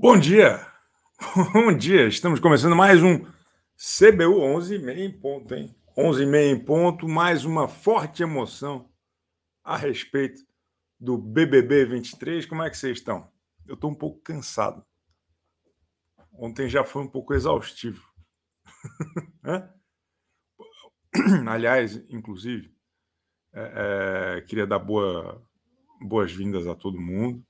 Bom dia! Bom dia! Estamos começando mais um CBU 11 e meia em ponto, hein? 11 e meia em ponto, mais uma forte emoção a respeito do BBB 23. Como é que vocês estão? Eu estou um pouco cansado. Ontem já foi um pouco exaustivo. Aliás, inclusive, é, é, queria dar boa, boas-vindas a todo mundo.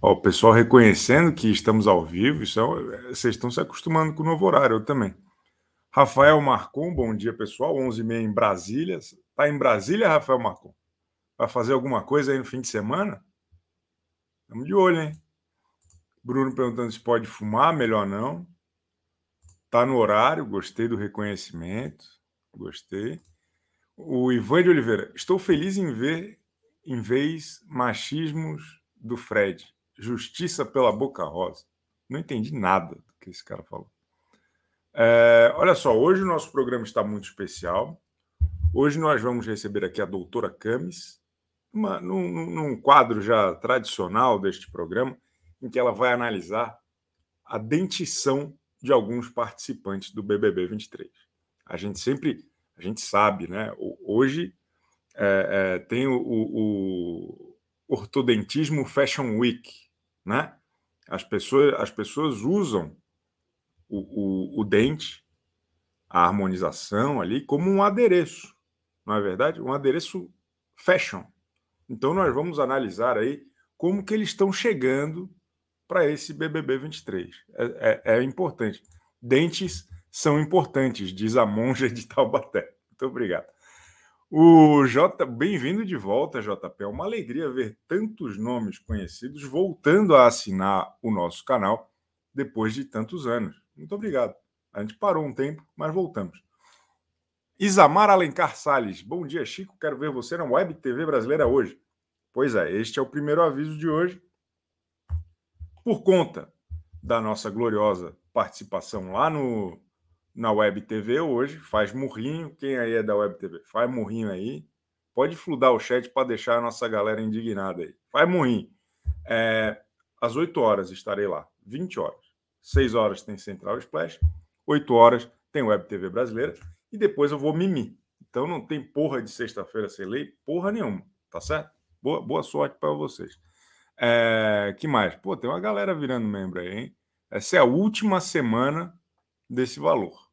Ó, o pessoal reconhecendo que estamos ao vivo, isso é, vocês estão se acostumando com o novo horário, eu também. Rafael Marcon, bom dia pessoal, 11h30 em Brasília. Está em Brasília, Rafael Marcon? Vai fazer alguma coisa aí no fim de semana? Estamos de olho, hein? Bruno perguntando se pode fumar, melhor não. Tá no horário, gostei do reconhecimento, gostei. O Ivan de Oliveira, estou feliz em ver, em vez machismos do Fred. Justiça pela Boca Rosa. Não entendi nada do que esse cara falou. É, olha só, hoje o nosso programa está muito especial. Hoje nós vamos receber aqui a doutora Camis, uma, num, num quadro já tradicional deste programa, em que ela vai analisar a dentição de alguns participantes do BBB 23. A gente sempre, a gente sabe, né? Hoje é, é, tem o, o, o ortodentismo Fashion Week, né? As pessoas, as pessoas usam o, o, o dente, a harmonização ali, como um adereço, não é verdade? Um adereço fashion. Então nós vamos analisar aí como que eles estão chegando para esse BBB 23. É, é, é, importante. Dentes são importantes, diz a monja de Taubaté. Muito obrigado. O J, bem-vindo de volta, JP. É uma alegria ver tantos nomes conhecidos voltando a assinar o nosso canal depois de tantos anos. Muito obrigado. A gente parou um tempo, mas voltamos. Isamar Alencar Salles. Bom dia, Chico. Quero ver você na Web TV Brasileira hoje. Pois é, este é o primeiro aviso de hoje. Por conta da nossa gloriosa participação lá no na Web TV hoje, faz murrinho. Quem aí é da Web TV? Faz murrinho aí. Pode fludar o chat para deixar a nossa galera indignada aí. Faz murrinho. É, às 8 horas estarei lá. 20 horas. 6 horas tem Central Splash. 8 horas tem Web TV brasileira. E depois eu vou mimir. Então não tem porra de sexta-feira sem lei, porra nenhuma. Tá certo? Boa, boa sorte para vocês. É, que mais? Pô, tem uma galera virando membro aí, hein? Essa é a última semana desse valor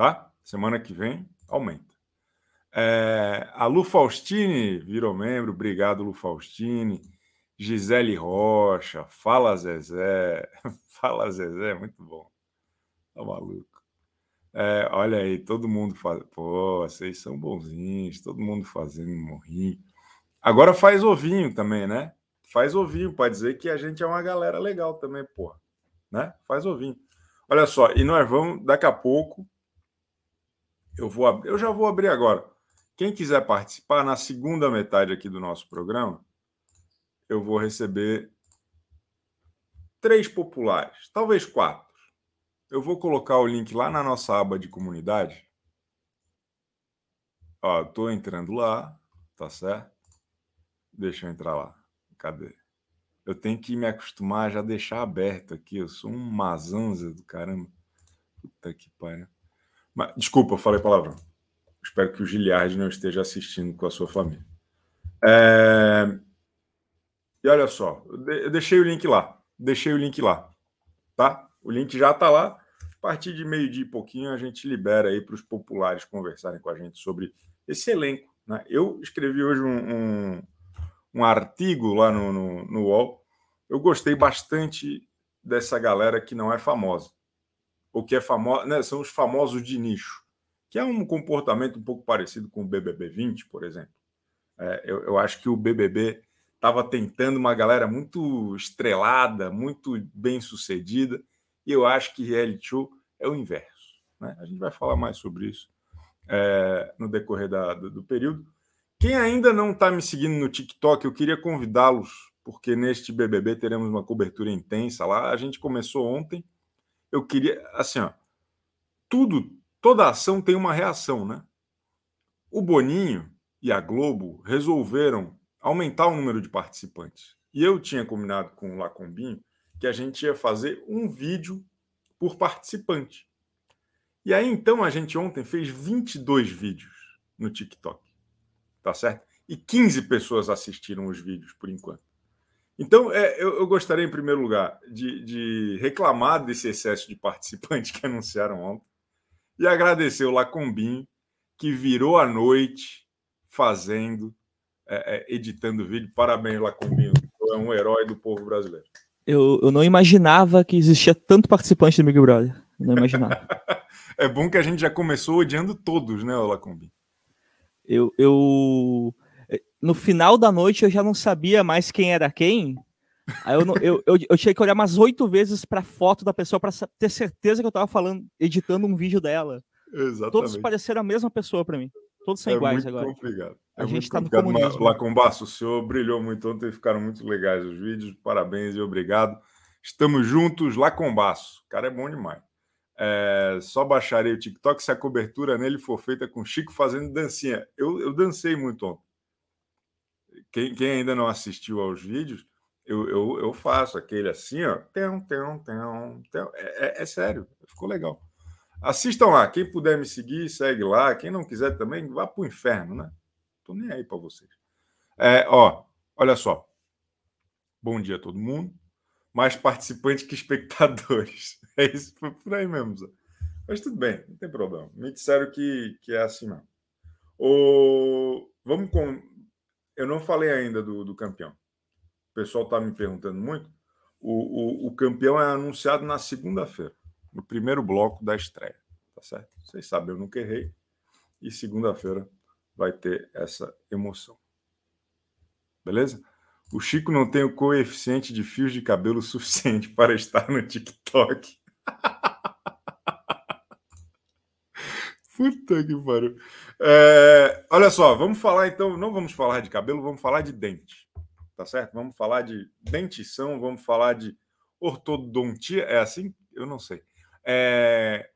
tá? Semana que vem aumenta. É, a Lu Faustini virou membro, obrigado, Lu Faustini. Gisele Rocha, fala Zezé, fala Zezé, muito bom. Tá maluco. É, olha aí, todo mundo faz. Pô, vocês são bonzinhos, todo mundo fazendo morrinho. Agora faz ovinho também, né? Faz ovinho para dizer que a gente é uma galera legal também, porra. Né? Faz ovinho. Olha só, e nós vamos, daqui a pouco, eu vou eu já vou abrir agora. Quem quiser participar na segunda metade aqui do nosso programa, eu vou receber três populares, talvez quatro. Eu vou colocar o link lá na nossa aba de comunidade. Ó, tô entrando lá, tá certo? Deixa eu entrar lá. Cadê? Eu tenho que me acostumar a já deixar aberto aqui. Eu sou um mazanza do caramba. Puta que pariu. Mas, desculpa, falei palavrão. Espero que o Giliard não esteja assistindo com a sua família. É... E olha só, eu deixei o link lá. Deixei o link lá. Tá? O link já está lá. A partir de meio-dia e pouquinho, a gente libera aí para os populares conversarem com a gente sobre esse elenco. Né? Eu escrevi hoje um, um, um artigo lá no, no, no UOL. Eu gostei bastante dessa galera que não é famosa o que é famoso, né, são os famosos de nicho, que é um comportamento um pouco parecido com o BBB 20, por exemplo. É, eu, eu acho que o BBB estava tentando uma galera muito estrelada, muito bem sucedida, e eu acho que reality show é o inverso. Né? A gente vai falar mais sobre isso é, no decorrer da, do, do período. Quem ainda não está me seguindo no TikTok, eu queria convidá-los, porque neste BBB teremos uma cobertura intensa lá. A gente começou ontem eu queria, assim, ó, tudo, toda ação tem uma reação, né? O Boninho e a Globo resolveram aumentar o número de participantes. E eu tinha combinado com o Lacombinho que a gente ia fazer um vídeo por participante. E aí, então, a gente ontem fez 22 vídeos no TikTok. Tá certo? E 15 pessoas assistiram os vídeos por enquanto. Então, é, eu, eu, gostaria, em primeiro lugar, de, de, reclamar desse excesso de participantes que anunciaram ontem e agradecer o Lacombinho, que virou a noite fazendo, é, é, editando vídeo. Parabéns, Lacombinho. É um herói do povo brasileiro. Eu, eu não imaginava que existia tanto participante do Big Brother. Não imaginava. é bom que a gente já começou odiando todos, né, Lacombinho? Eu, eu. No final da noite eu já não sabia mais quem era quem. Aí eu, eu, eu, eu tinha que olhar umas oito vezes para a foto da pessoa para ter certeza que eu estava falando, editando um vídeo dela. Exatamente. Todos pareceram a mesma pessoa para mim. Todos são é iguais agora. Complicado. É a gente está no comunismo. Lacombaço, o senhor brilhou muito ontem, ficaram muito legais os vídeos. Parabéns e obrigado. Estamos juntos, Lacombaço. O cara é bom demais. É, só baixarei o TikTok se a cobertura nele for feita com Chico fazendo dancinha. Eu, eu dancei muito ontem. Quem, quem, ainda não assistiu aos vídeos, eu, eu, eu faço aquele assim, ó. Tem, tem, tem, tem. É, é, sério, ficou legal. Assistam lá. Quem puder me seguir, segue lá. Quem não quiser também, vá para o inferno, né? Tô nem aí para vocês. É, ó, olha só. Bom dia a todo mundo. Mais participantes que espectadores. É isso, foi por aí mesmo. Zé. Mas tudo bem, não tem problema. Me disseram que, que é assim mesmo. O... Vamos com. Eu não falei ainda do, do campeão. O pessoal está me perguntando muito. O, o, o campeão é anunciado na segunda-feira no primeiro bloco da estreia, tá certo? Vocês sabem, eu nunca errei. E segunda-feira vai ter essa emoção. Beleza? O Chico não tem o coeficiente de fios de cabelo suficiente para estar no TikTok. Puta que pariu. É, olha só, vamos falar então, não vamos falar de cabelo, vamos falar de dente. Tá certo? Vamos falar de dentição, vamos falar de ortodontia. É assim? Eu não sei. É...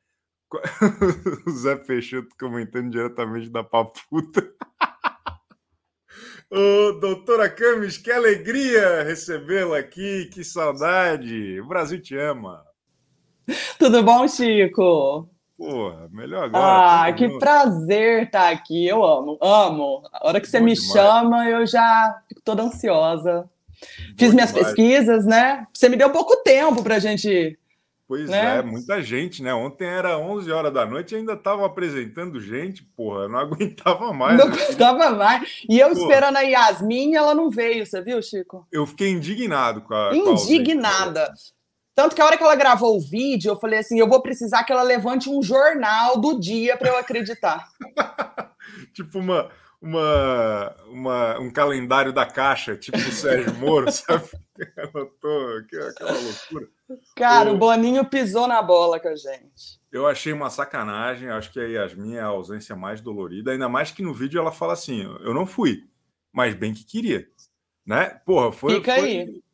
o Zé Peixoto comentando diretamente da paputa. Ô, doutora Camis, que alegria recebê-la aqui, que saudade. O Brasil te ama. Tudo bom, Chico? Porra, melhor agora. Ah, que prazer estar aqui. Eu amo, amo. A hora que você bom me demais. chama, eu já fico toda ansiosa. Fiz minhas demais. pesquisas, né? Você me deu pouco tempo para a gente Pois né? é, muita gente, né? Ontem era 11 horas da noite e ainda estavam apresentando gente, porra, não aguentava mais. Não aguentava mais. E eu porra. esperando a Yasmin, ela não veio, você viu, Chico? Eu fiquei indignado com a. Indignada. Com a Tanto que a hora que ela gravou o vídeo, eu falei assim: eu vou precisar que ela levante um jornal do dia para eu acreditar. tipo uma, uma, uma, um calendário da caixa, tipo o Sérgio Moro, sabe? Anotou aquela loucura. Cara, o... o Boninho pisou na bola com a gente. Eu achei uma sacanagem, acho que a Yasmin é a ausência mais dolorida, ainda mais que no vídeo ela fala assim: eu não fui, mas bem que queria. Né? Porra, foi. Fica foi... aí.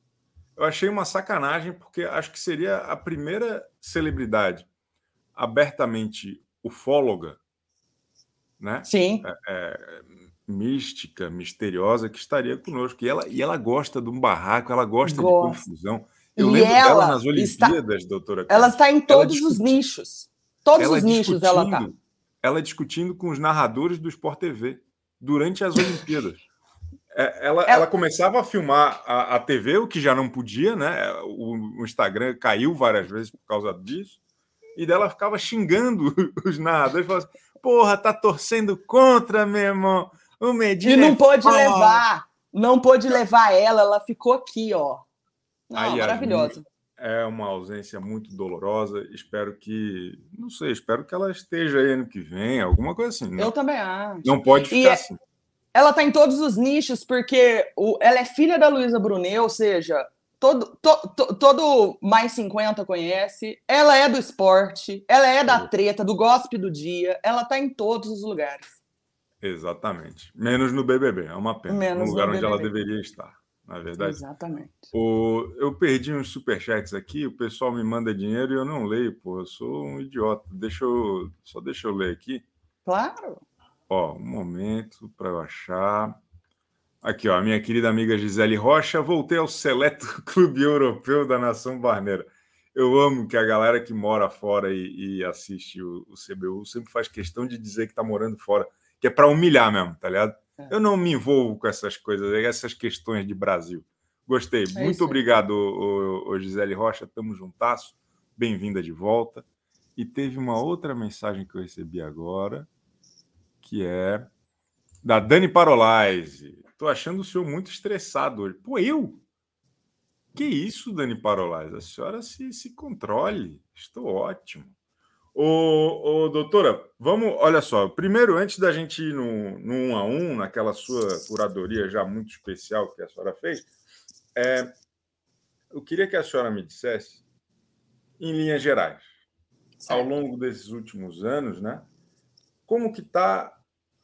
Eu achei uma sacanagem, porque acho que seria a primeira celebridade abertamente ufóloga, né? Sim. É, é, mística, misteriosa que estaria conosco. E ela, e ela gosta de um barraco, ela gosta, gosta. de confusão. Eu e lembro dela nas Olimpíadas, está, doutora. Ela está em todos os nichos. Todos os nichos ela está. Ela discutindo com os narradores do Sport TV durante as Olimpíadas. É, ela, ela, ela, começava a filmar a, a, TV, o que já não podia, né? O, o, Instagram caiu várias vezes por causa disso. E dela ficava xingando os narradores, falando assim, porra, tá torcendo contra, meu irmão. O Medina e não é pôde levar, não pôde levar ela, ela ficou aqui, ó. Não, maravilhosa. É uma ausência muito dolorosa. Espero que, não sei, espero que ela esteja aí ano que vem, alguma coisa assim. Né? Eu também acho. Não pode ficar e é assim. Ela está em todos os nichos, porque o, ela é filha da Luísa Brunet, ou seja, todo, to, to, todo mais 50 conhece. Ela é do esporte, ela é da treta, do gospel do dia. Ela está em todos os lugares. Exatamente. Menos no BBB, é uma pena. Menos no lugar onde ela deveria estar, na é verdade. Exatamente. O, eu perdi uns superchats aqui, o pessoal me manda dinheiro e eu não leio, pô. Eu sou um idiota. Deixa eu, só deixa eu ler aqui. Claro. Ó, um momento para eu achar. Aqui, ó, a minha querida amiga Gisele Rocha, voltei ao seleto clube europeu da nação barneira. Eu amo que a galera que mora fora e, e assiste o, o, CBU sempre faz questão de dizer que está morando fora, que é para humilhar mesmo, tá ligado? É. Eu não me envolvo com essas coisas, essas questões de Brasil. Gostei. É Muito obrigado, o, o, Gisele Rocha. Tamo juntasso. Bem-vinda de volta. E teve uma outra mensagem que eu recebi agora, que é da Dani Parolais. Tô achando o senhor muito estressado hoje. Pô, eu? Que isso, Dani Parolais? A senhora se, se controle. Estou ótimo. Ô, ô, doutora, vamos, olha só. Primeiro, antes da gente ir no, no um a um, naquela sua curadoria já muito especial que a senhora fez, é, eu queria que a senhora me dissesse, em linhas gerais, certo. ao longo desses últimos anos, né, como que está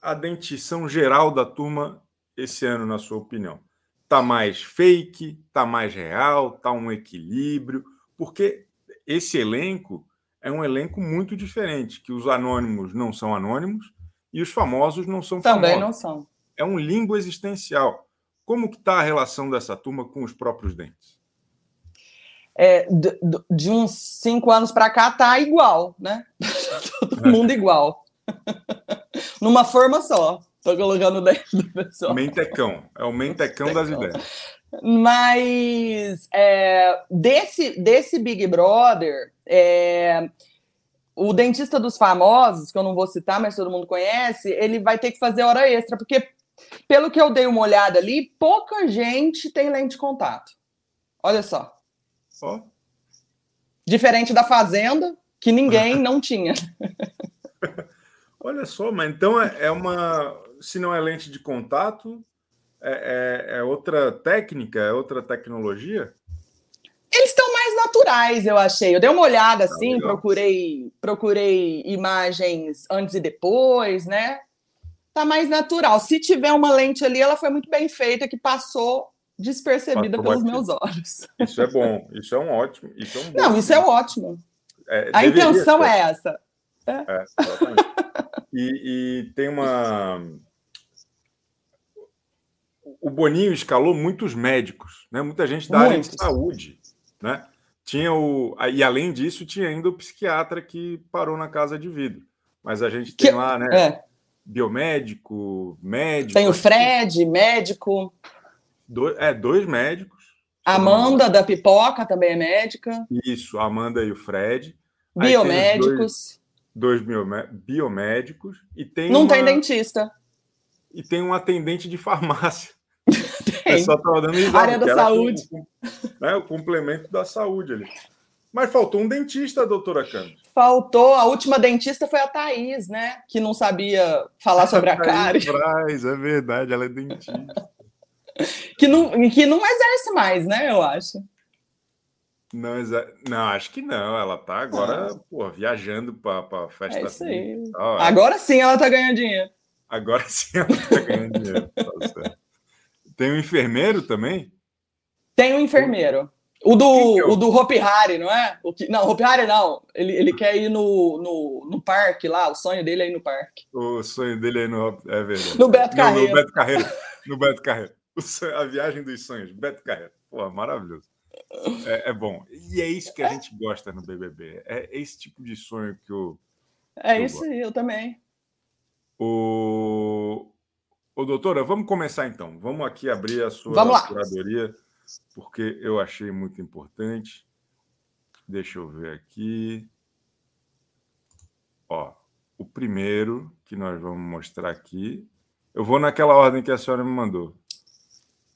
a dentição geral da turma esse ano, na sua opinião? Está mais fake? Está mais real? Está um equilíbrio? Porque esse elenco é um elenco muito diferente, que os anônimos não são anônimos e os famosos não são Também famosos. não são. É um limbo existencial. Como que está a relação dessa turma com os próprios dentes? É, de, de, uns cinco anos para cá tá igual, né? Todo mundo igual. Numa forma só. Tô colocando dentro do pessoal. Mentecão. É o mentecão, mentecão. das ideias. Mas é, desse, desse Big Brother, é, o dentista dos famosos, que eu não vou citar, mas todo mundo conhece, ele vai ter que fazer hora extra, porque, pelo que eu dei uma olhada ali, pouca gente tem lente de contato. Olha só. Oh. Diferente da Fazenda, que ninguém não tinha. Olha só, mas então é, é uma. Se não é lente de contato, é, é, é outra técnica, é outra tecnologia? Eles estão mais naturais, eu achei. Eu dei uma olhada ah, assim, ah, procurei, procurei imagens antes e depois, né? Tá mais natural. Se tiver uma lente ali, ela foi muito bem feita, que passou despercebida pelos aqui. meus olhos. Isso é bom, isso é um ótimo. Isso é um Não, isso é ótimo. É, A intenção ser. é essa. É. É, e, e tem uma o Boninho escalou muitos médicos, né? muita gente da área de saúde. Né? Tinha o, e além disso, tinha ainda o psiquiatra que parou na casa de vidro. Mas a gente tem que, lá, né? É. Biomédico, médico. Tem o Fred, médico. Do, é, dois médicos. Amanda da Pipoca também é médica. Isso, Amanda e o Fred. Biomédicos. Dois, biomédicos. E tem Não uma, tem dentista. E tem um atendente de farmácia. É só estava dando exame, Área da saúde. né, o complemento da saúde ali. Mas faltou um dentista, doutora Cândida. Faltou. A última dentista foi a Thaís, né? Que não sabia falar sobre a, a cárie. Braz, é verdade, ela é dentista. que, não, que não exerce mais, né? Eu acho. Não, exa... não, acho que não. Ela tá agora, ah. pô, viajando para festa. É isso aí. Agora sim ela tá ganhando dinheiro. Agora sim ela tá ganhando dinheiro. Tá. Tem um enfermeiro também? Tem um enfermeiro. O do, é o do Hopi Hari, não é? O que, não, Hopi Hari não. Ele, ele quer ir no, no, no parque lá. O sonho dele é ir no parque. O sonho dele é ir no. É verdade. No Beto Carreiro. No, Beto Carreiro. No Beto Carreiro. a viagem dos sonhos. Beto Carreiro. Pô, maravilhoso. É, é, bom. E é isso que a gente gosta no BBB. É esse tipo de sonho que eu. É isso aí, eu também. O, Ô, doutora, vamos começar então. Vamos aqui abrir a sua curadoria, porque eu achei muito importante. Deixa eu ver aqui. Ó, o primeiro que nós vamos mostrar aqui. Eu vou naquela ordem que a senhora me mandou.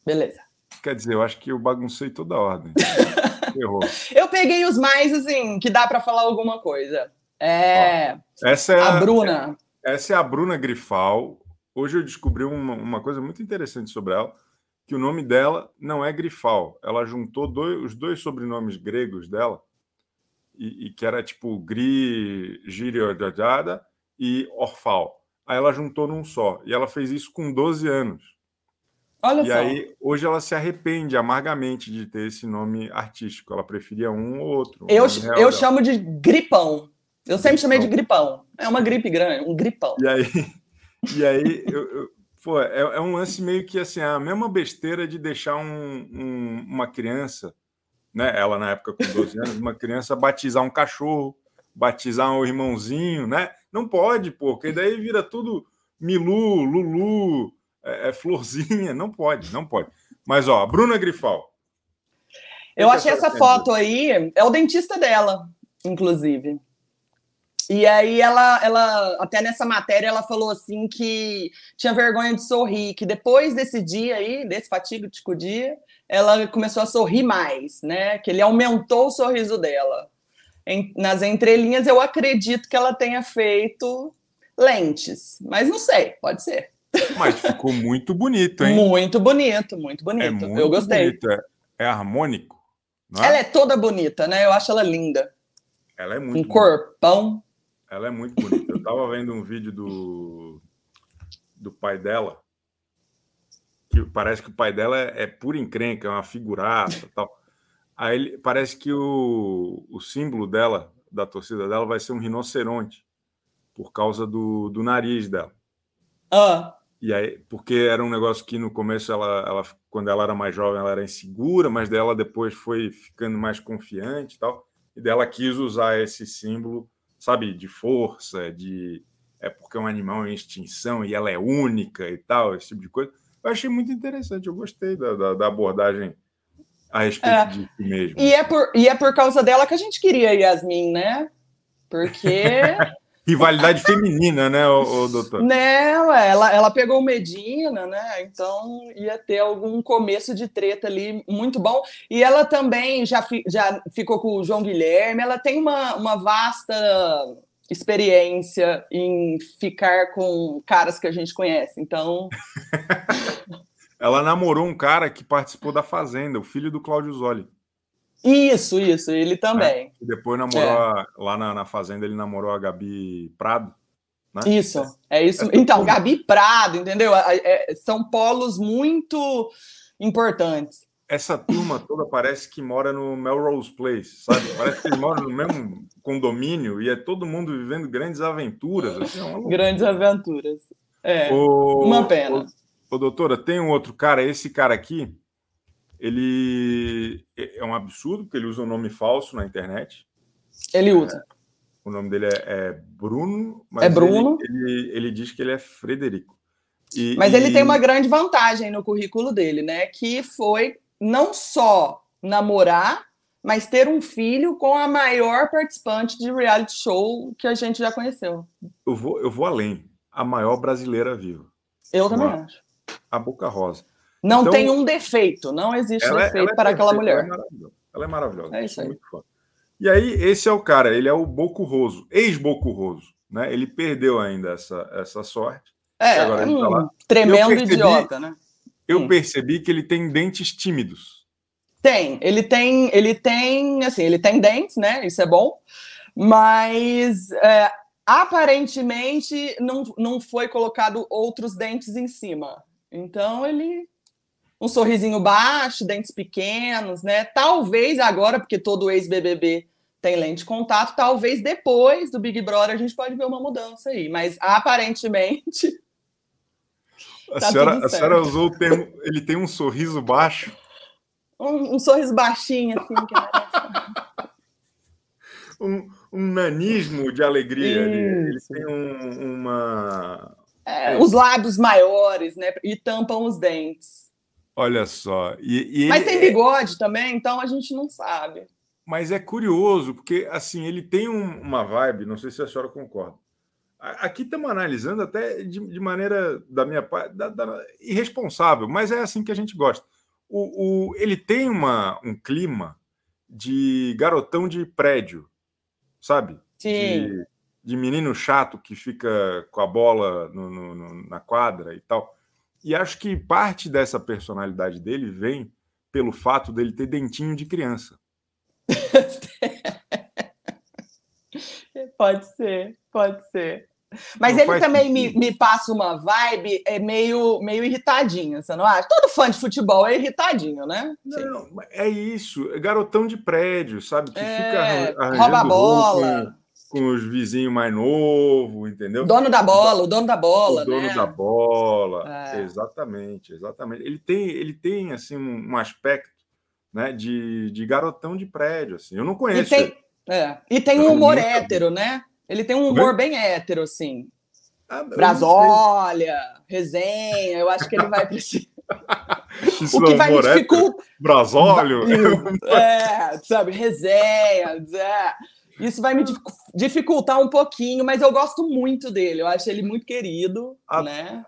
Beleza. Quer dizer, eu acho que eu baguncei toda a ordem. Errou. Eu peguei os mais, assim, que dá para falar alguma coisa. É. Ó, essa é a, a Bruna. Essa é a Bruna Grifal, Hoje eu descobri uma, uma coisa muito interessante sobre ela, que o nome dela não é Grifal. Ela juntou dois, os dois sobrenomes gregos dela, e, e que era tipo Gri, Giriodada e Orfal. Aí ela juntou num só. E ela fez isso com 12 anos. Olha e só. aí, hoje ela se arrepende amargamente de ter esse nome artístico. Ela preferia um ou outro. Eu, eu chamo de gripão. Eu sempre chamei de gripão. É uma gripe grande, um gripão. E aí, e aí eu, eu, Pô, é, é, um lance meio que assim, a mesma besteira de deixar um, um, uma criança, né? Ela na época com 12 anos, uma criança batizar um cachorro, batizar um irmãozinho, né? Não pode, pô, porque daí vira tudo Milu, Lulu, é, é florzinha. Não pode, não pode. Mas, ó, Bruna Grifal. Eu achei essa foto aí, é o dentista dela, inclusive. E aí ela, ela, até nessa matéria, ela falou assim que tinha vergonha de sorrir, que depois desse dia aí, desse fatídico dia, ela começou a sorrir mais, né? Que ele aumentou o sorriso dela. Em, nas entrelinhas, eu acredito que ela tenha feito lentes, mas não sei, pode ser. Mas ficou muito bonito, hein? Muito bonito, muito bonito. É muito eu gostei. Bonito. É, é harmônico. É? Ela é toda bonita, né? Eu acho ela linda. Ela é muito. Um bonita. corpão. Ela é muito bonita. Eu tava vendo um vídeo do, do pai dela, que parece que o pai dela é, é pura encrenca, é uma figuraça tal. Aí ele, parece que o, o símbolo dela, da torcida dela, vai ser um rinoceronte, por causa do, do nariz dela. Ah. E aí, porque era um negócio que no começo ela, ela, quando ela era mais jovem, ela era insegura, mas dela depois foi ficando mais confiante e tal. E dela quis usar esse símbolo sabe, de força, de é porque é um animal em extinção e ela é única e tal, esse tipo de coisa. Eu achei muito interessante, eu gostei da, da, da abordagem a respeito é. disso mesmo. E é, por, e é por causa dela que a gente queria Yasmin, né? Porque rivalidade feminina, né, o, doutor? Não, ela, ela pegou o Medina, né? Então ia ter algum começo de treta ali muito bom. E ela também já, fi, já ficou com o João Guilherme, ela tem uma, uma vasta experiência em ficar com caras que a gente conhece. Então. ela namorou um cara que participou da Fazenda, o filho do Cláudio Zoli. Isso, isso, ele também. É, depois namorou é. lá na, na, Fazenda, ele namorou a Gabi Prado. Né? Isso, é isso. Então, Gabi Prado, entendeu? É, são polos muito importantes. Essa turma toda parece que mora no Melrose Place, sabe? Parece que eles moram no mesmo condomínio e é todo mundo vivendo grandes aventuras. Assim, é grandes aventuras. É, o, uma pena. Ô, doutora, tem um outro cara, esse cara aqui, ele é, é um absurdo, porque ele usa um nome falso na internet. Ele usa. É, o nome dele é, é Bruno, mas é Bruno. Ele, ele, ele, diz que ele é Frederico. E, mas ele tem uma grande vantagem no currículo dele, né? Que foi não só namorar, mas ter um filho com a maior participante de reality show que a gente já conheceu. Eu vou, eu vou além. A maior brasileira viva. Eu também acho. A Boca Rosa. Não então, tem um defeito, não existe ela, é, defeito é para aquela mulher. Ela é maravilhosa. Ela é maravilhosa. É isso aí. E aí, esse é o cara, ele é o Bocurroso, ex-Bocurroso. Né? Ele perdeu ainda essa, essa sorte. É, agora tá um tá tremendo percebi, idiota, né? Eu hum. percebi que ele tem dentes tímidos. Tem, ele tem, ele tem, assim, ele tem dentes, né? Isso é bom, mas é, aparentemente não, não foi colocado outros dentes em cima. Então ele um sorrisinho baixo, dentes pequenos, né? Talvez agora, porque todo ex-BBB tem lente de contato, talvez depois do Big Brother a gente pode ver uma mudança aí, mas aparentemente. A, tá senhora, a senhora usou o termo, ele tem um sorriso baixo. Um, um sorriso baixinho, assim. um, um nanismo de alegria. Ele, ele, tem um, uma. É, os lábios maiores, né? E tampam os dentes. Olha só. E, e Mas tem é bigode é... também, então a gente não sabe. Mas é curioso, porque assim, ele tem um, uma vibe, não sei se a senhora concorda. Aqui estamos analisando até de, de, maneira da minha parte irresponsável, mas é assim que a gente gosta. O, o, ele tem uma, um clima de garotão de prédio, sabe? Sim. De, de menino chato que fica com a bola no, no, no, na quadra e tal. E acho que parte dessa personalidade dele vem pelo fato dele ter dentinho de criança. pode ser, pode ser. Mas não ele também me, me, passa uma vibe é meio, meio irritadinha, você não acha? Todo fã de futebol é irritadinho, né? Não, é isso. É garotão de prédio, sabe? Que é, fica rouba a bola. Com os vizinhos mais novos, entendeu? Dono da bola, o dono da bola, o dono né? da bola, É. exatamente, exatamente. Ele tem, ele tem assim um, aspecto, né, de, de garotão de prédio, assim. Eu não E conheço. tem, ele. é, e tem um humor vi. hétero, né? Ele tem um humor bem hétero, assim. Ah, Brasólia, resenha, eu acho que ele vai precisar. Isso O que é vai dificultar. Brasólio? É, sabe, resenha. é. Isso vai me dificu- dificultar um pouquinho, mas eu gosto muito dele. Eu acho ele muito querido, Ah, né?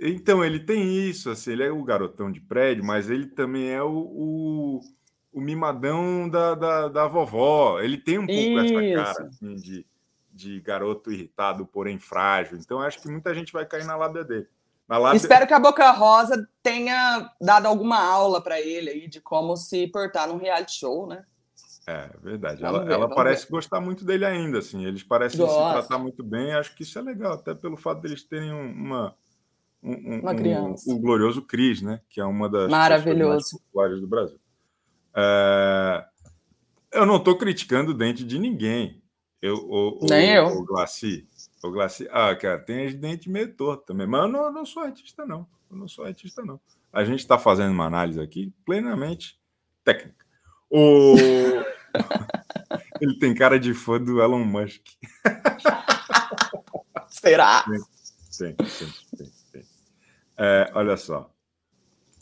Então, ele tem isso, assim, ele é o garotão de prédio, mas ele também é o, o, o mimadão da, da, da vovó. Ele tem um pouco essa Isso. cara assim, de, de garoto irritado, porém frágil. Então, acho que muita gente vai cair na lábia dele. Lábia... Espero que a Boca Rosa tenha dado alguma aula para ele aí de como se portar num reality show, né? É verdade. Vamos Ela, ver, ela vamos parece ver. gostar muito dele ainda, assim. Eles parecem se Gosta. tratar muito bem. Acho que isso é legal, até pelo fato deles terem um- uma. um- um- Uma um- criança. o glorioso Cris, né? Que é uma das pessoas Maravilhoso. mais populares do Brasil. É, Eu não estou criticando o dente de ninguém. Eu, o, o- Nem eu. O Glaci, o Glaci. Ah, cara, tem as dentes meio torto também. Mas eu não, eu não sou artista, não. Eu não sou artista, não. A gente está fazendo uma análise aqui plenamente técnica. O... Ele tem cara de fã do Elon Musk. Será? Tem, tem, tem, tem. É, olha só.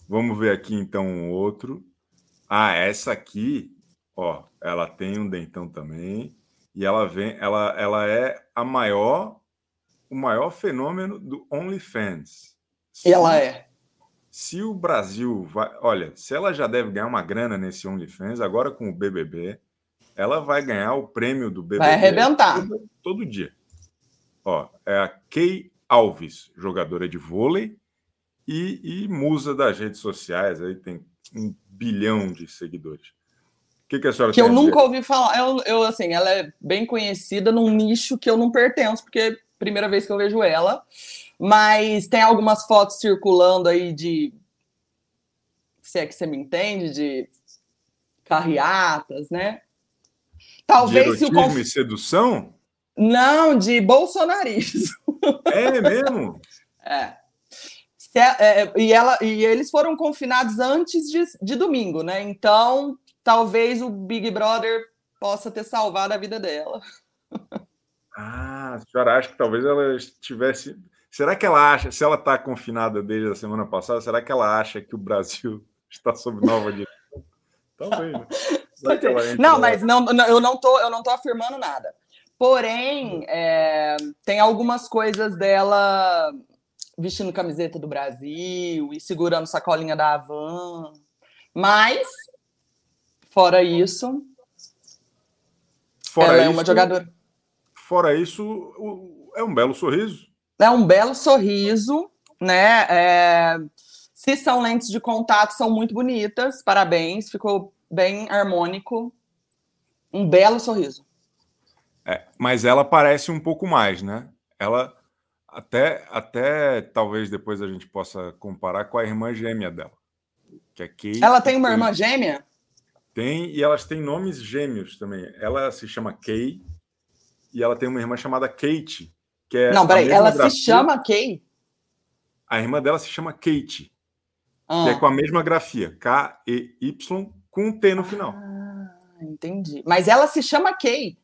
Vamos ver aqui então um outro. Ah, essa aqui, ó, ela tem um dentão também e ela vem, ela, ela é a maior, o maior fenômeno do OnlyFans. Ela é. Se o Brasil vai, olha, se ela já deve ganhar uma grana nesse OnlyFans, agora com o BBB, ela vai ganhar o prêmio do BBB Vai arrebentar. todo, todo dia. Ó, é a Kay Alves, jogadora de vôlei e, e musa das redes sociais, aí tem um bilhão de seguidores. O que, que a senhora Que eu nunca ouvi falar. Eu, eu, assim, ela é bem conhecida num nicho que eu não pertenço, porque é a primeira vez que eu vejo ela. Mas tem algumas fotos circulando aí de. Se é que você me entende, de carreatas, né? De Talvez se o. erotismo e sedução? Não, de bolsonarismo. É mesmo? É. É- é, e, ela, e eles foram confinados antes de, de domingo, né? Então, talvez o Big Brother possa ter salvado a vida dela. Ah, a senhora acha que talvez ela estivesse. Será que ela acha, se ela está confinada desde a semana passada, será que ela acha que o Brasil está sob nova direção? Talvez, né? Não, lá? mas não, não, eu, não tô, eu não tô afirmando nada. Porém, é, tem algumas coisas dela vestindo camiseta do Brasil e segurando sacolinha da Havan. Mas, fora isso, Fora ela é isso, uma jogadora. Fora isso, é um belo sorriso. É um belo sorriso, né? É, se são lentes de contato, são muito bonitas. Parabéns, ficou bem harmônico. Um belo sorriso. É, mas ela parece um pouco mais, né? Ela até, até talvez depois a gente possa comparar com a irmã gêmea dela, que é Kate. Ela tem uma irmã gêmea? Tem, e elas têm nomes gêmeos também. Ela se chama Kay e ela tem uma irmã chamada Kate, que é Não, peraí, ela se grafia- chama Kay? A irmã dela se chama Kate, Ah. que é com a mesma grafia, K-E-Y, com um T no final. Ah, entendi. Mas ela se chama Kay.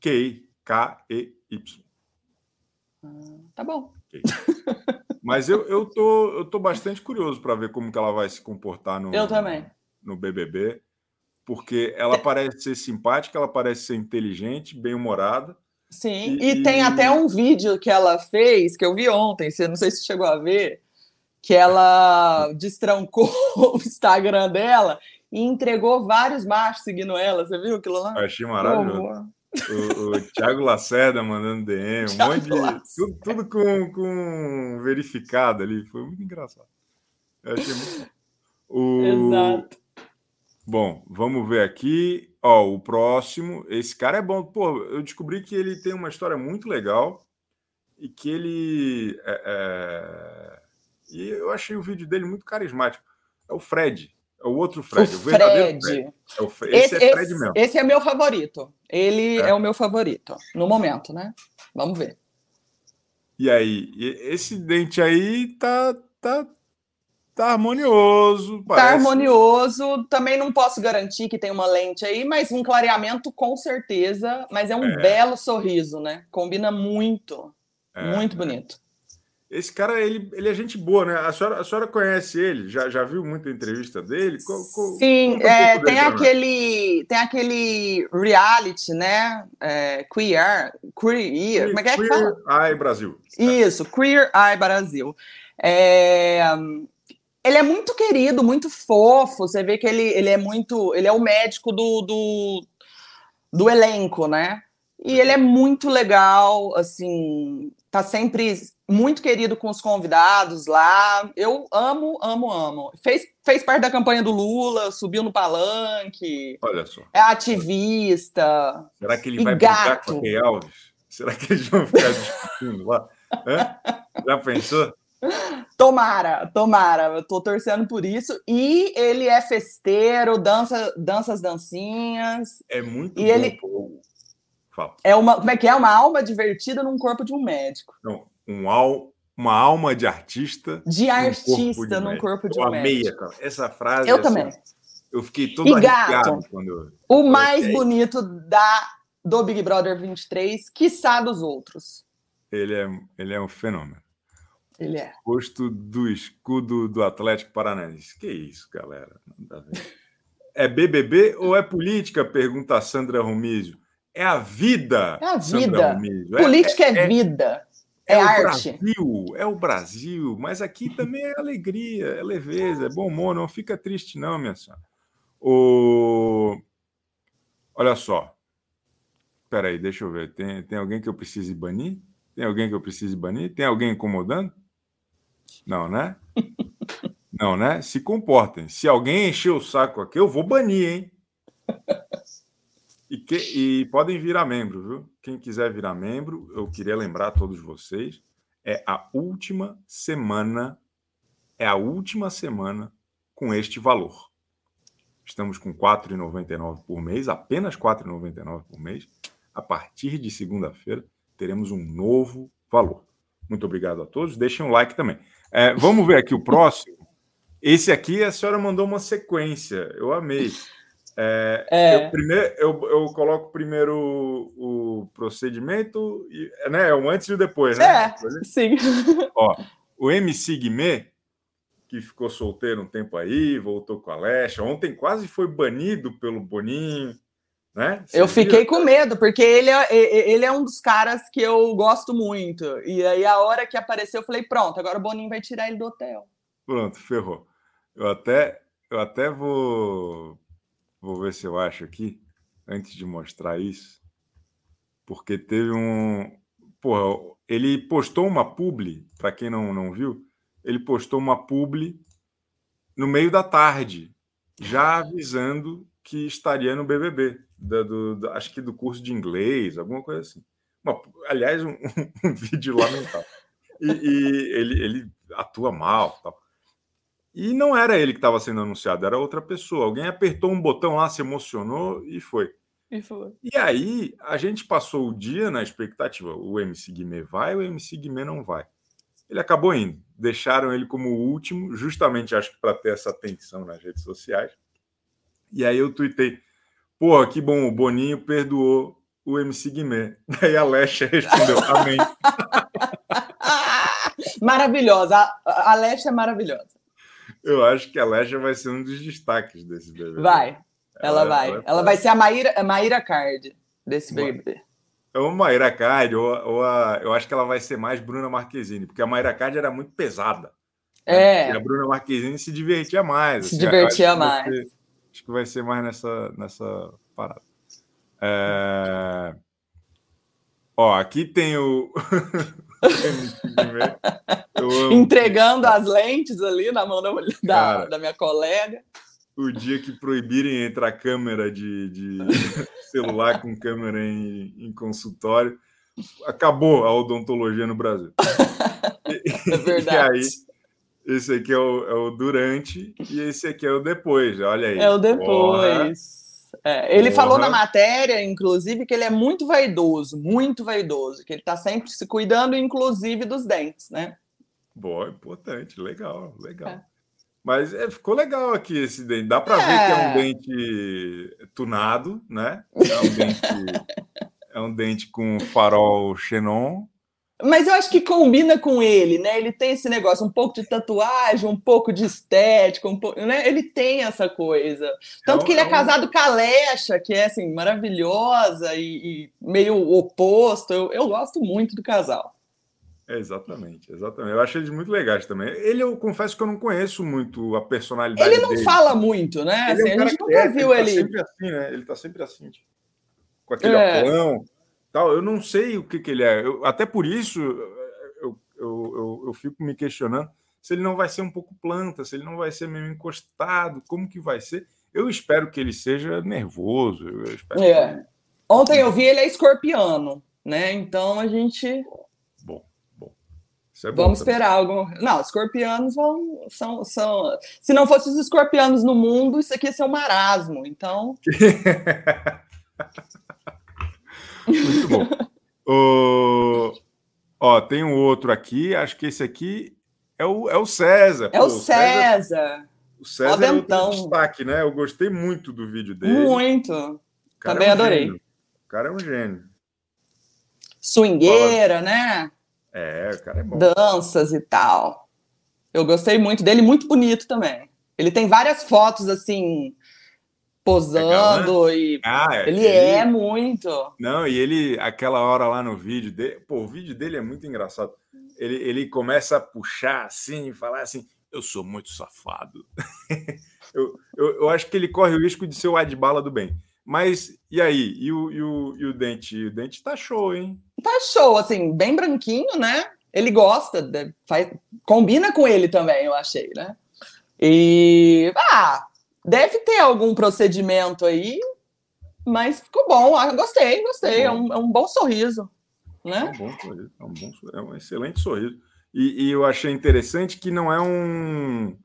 Kay, K-E-Y. Ah, tá bom. Mas eu, eu, tô, eu tô bastante curioso para ver como que ela vai se comportar no, Eu também. no BBB, porque ela parece ser simpática, ela parece ser inteligente, bem-humorada. Sim, E- e, tem até um vídeo que ela fez, que eu vi ontem, você não sei se chegou a ver, que ela destrancou o Instagram dela e entregou vários machos seguindo ela. Você viu aquilo lá? Eu achei maravilhoso. O, o Thiago Lacerda mandando DM, um monte de. Tudo, tudo com, com verificado ali. Foi muito engraçado. Eu achei muito. O... Exato. Bom, vamos ver aqui. Ó, o próximo. Esse cara é bom. Pô, eu descobri que ele tem uma história muito legal e que ele. é, é, E eu achei o vídeo dele muito carismático. É o Fred. É o outro Fred. O Fred. Fred. É o Fred. Esse, esse, é Fred mesmo. Esse é meu favorito. Ele é. é o meu favorito, no momento, né? Vamos ver. E aí, esse dente aí tá, tá, tá harmonioso. Parece. Tá harmonioso. Também não posso garantir que tem uma lente aí, mas um clareamento com certeza. Mas é um é. belo sorriso, né? Combina muito. É. Muito bonito. Esse cara, ele, ele é gente boa, né? A senhora, a senhora conhece ele? Já, já viu muita entrevista dele? Qual, qual, Sim, é, tem, aquele, tem aquele reality, né? É, queer, queer, como é que é que fala? Eye Brasil. Isso, Queer Eye Brasil. É, ele é muito querido, muito fofo. Você vê que ele, ele é muito. Ele é o médico do, do, do elenco, né? E ele é muito legal, assim, tá sempre muito querido com os convidados lá. Eu amo, amo, amo. Fez, fez parte da campanha do Lula, subiu no palanque. Olha só. É ativista. Será que ele vai gato. com a Key Alves? Será que eles vão ficar discutindo lá? Hã? Já pensou? Tomara, tomara. Eu tô torcendo por isso. E ele é festeiro, dança, dança as dancinhas. É muito e bom. Ele... Fala. É uma, como é que é? Uma alma divertida num corpo de um médico. Não, um al, uma alma de artista. De artista num corpo de, um médico. Eu amei, cara. Essa frase. Eu assim, também. Eu fiquei todo e gato, quando. O mais é, bonito da, do Big Brother 23, quiçá dos outros. Ele é, ele é um fenômeno. Ele é. Rosto do escudo do Atlético Paranaense. Que isso, galera? É BBB ou é política? Pergunta a Sandra Romísio. É a vida. É a vida. Política é, é, é vida. É, é o arte. Brasil, é o Brasil, mas aqui também é alegria, é leveza, é bom humor, não fica triste, não, minha senhora. O... Olha só. Espera aí, deixa eu ver. Tem, tem alguém que eu precise banir? Tem alguém que eu precise banir? Tem alguém incomodando? Não, né? Não, né? Se comportem. Se alguém encher o saco aqui, eu vou banir, hein? E, que, e, podem virar membro, viu? Quem quiser virar membro, eu queria lembrar a todos vocês, é a última semana, é a última semana com este valor. Estamos com R$ 4,99 por mês, apenas R$ 4,99 por mês. A partir de segunda-feira, teremos um novo valor. Muito obrigado a todos. Deixem um like também. É, vamos ver aqui o próximo. Esse aqui a senhora mandou uma sequência. Eu amei. É, é. Eu, primeiro, eu, eu coloco primeiro o, o procedimento, e, né? É o antes e o depois, né? É, sim. Ó, o MC Guimê, que ficou solteiro um tempo aí, voltou com a Alexa. Ontem quase foi banido pelo Boninho, né? Eu fiquei com medo, porque ele é, ele é um dos caras que eu gosto muito. E aí, a hora que apareceu, eu falei: pronto, agora o Boninho vai tirar ele do hotel. Pronto, ferrou. Eu até, eu até vou Vou ver se eu acho aqui, antes de mostrar isso. Porque teve um. Porra, ele postou uma publi, para quem não, não viu, ele postou uma publi no meio da tarde, já avisando que estaria no BBB, do, do, do, acho que do curso de inglês, alguma coisa assim. Uma, aliás, um, um, vídeo lamentável. E, e, ele, ele atua mal. Tal. E não era ele que estava sendo anunciado, era outra pessoa. Alguém apertou um botão lá, se emocionou e foi. E foi. E aí, a gente passou o dia na expectativa: o MC Guimê vai, o MC Guimê não vai. Ele acabou indo. Deixaram ele como o último, justamente acho que para ter essa atenção nas redes sociais. E aí eu tuitei: porra, que bom, o Boninho perdoou o MC Guimê. Daí a Lesha respondeu: Amém. maravilhosa. A, a Lesha é maravilhosa. Eu acho que a Lesha vai ser um dos destaques desse BBB. Vai, ela, ela vai. Ela, ela vai ser a Maíra, a Maíra Card desse BBB. É uma Maíra Card, ou, ou a, eu acho que ela vai ser mais Bruna Marquezine, porque a Maíra Card era muito pesada. Né? É. E a Bruna Marquezine se divertia mais. Se assim, divertia mais. Ser, acho que vai ser mais nessa, nessa parada. É... Ó, aqui tem o. Entregando as lentes ali na mão da, da, da, minha colega. O dia que proibirem entrar câmera de, de celular com câmera em, em, consultório, acabou a odontologia no Brasil. É verdade. E aí, Esse aqui é o, é o durante e esse aqui é o depois. Olha aí. É o depois. É, ele Porra. falou na matéria, inclusive, que ele é muito vaidoso, muito vaidoso, que ele está sempre se cuidando, inclusive dos dentes, né? Boa, importante, legal, legal. É. Mas é, ficou legal aqui esse dente. Dá para é. ver que é um é. dente tunado, né? É um dente, é um dente com farol xenon. Mas eu acho que combina com ele, né? Ele tem esse negócio, um pouco de tatuagem, um pouco de estética, um pouco, né? Ele tem essa coisa. Tanto é que ele é, é casado com a Lecha, que é assim, maravilhosa e, e meio oposto. Eu, eu gosto muito do casal. É, exatamente, exatamente. Eu acho eles muito legais também. Ele, eu confesso que eu não conheço muito a personalidade Ele não dele. fala muito, né? Assim, é um assim, a gente nunca é, viu ele. Ele tá sempre assim, né? Ele tá sempre assim, tipo, com aquele é. óculos, tal. Eu não sei o que, que ele é. Eu, até por isso eu, eu, eu, fico me questionando se ele não vai ser um pouco planta, se ele não vai ser meio encostado, como que vai ser. Eu espero que ele seja nervoso. É. que... Ontem eu vi ele é escorpiano, né? Então a gente é Vamos esperar algum. Não, escorpianos vão. São, são... Se não fossem os escorpianos no mundo, isso aqui ia ser um marasmo. Então. Muito bom. o... Ó, tem um outro aqui, acho que esse aqui é o, é o César. É Pô, o César. O César é o destaque, né? Eu gostei muito do vídeo dele. Muito. Também é um adorei. Gênio. O cara é um gênio. Swingueira, Fala. né? É, o cara é bom. Danças e tal. Eu gostei muito dele, muito bonito também. Ele tem várias fotos assim, posando é e ah, ele, ele, é muito. Não, e ele aquela hora lá no vídeo dele, pô, o vídeo dele é muito engraçado. Ele, ele começa a puxar assim, falar assim: "Eu sou muito safado". eu, eu, eu, acho que ele corre o risco de ser o Adbala do bem. Mas e aí? E o, e o, e o dente? O dente tá show, hein? Tá show, assim, bem branquinho, né? Ele gosta, faz, combina com ele também, eu achei, né? E ah, deve ter algum procedimento aí, mas ficou bom. Ah, gostei, gostei. É, um, é um bom sorriso. Né? É um bom sorriso, é um, bom, é um excelente sorriso. E, e eu achei interessante que não é um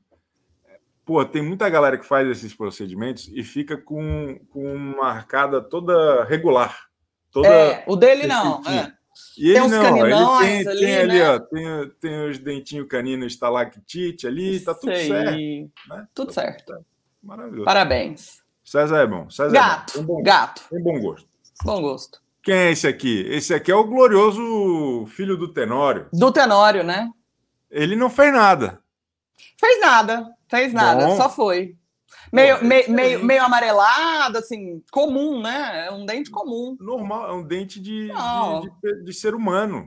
pô, tem muita galera que faz esses procedimentos e fica com, com uma arcada toda regular. Toda é, o dele não. É. E tem ele não, ele tem, ali, tem ali, né? ó, tem, tem os dentinhos caninos estalactite ali, tá tudo Sei. certo. Né? Tudo tá certo. certo. Maravilhoso. Parabéns. César é bom. César gato, é bom. gato. Tem bom gosto. Bom gosto. Quem é esse aqui? Esse aqui é o glorioso filho do Tenório. Do Tenório, né? Ele não fez nada. Fez nada. Fez nada, Bom. só foi. Meio, Pô, meio, meio, meio amarelado, assim, comum, né? É um dente comum. Normal, é um dente de, de, de, de, ser humano.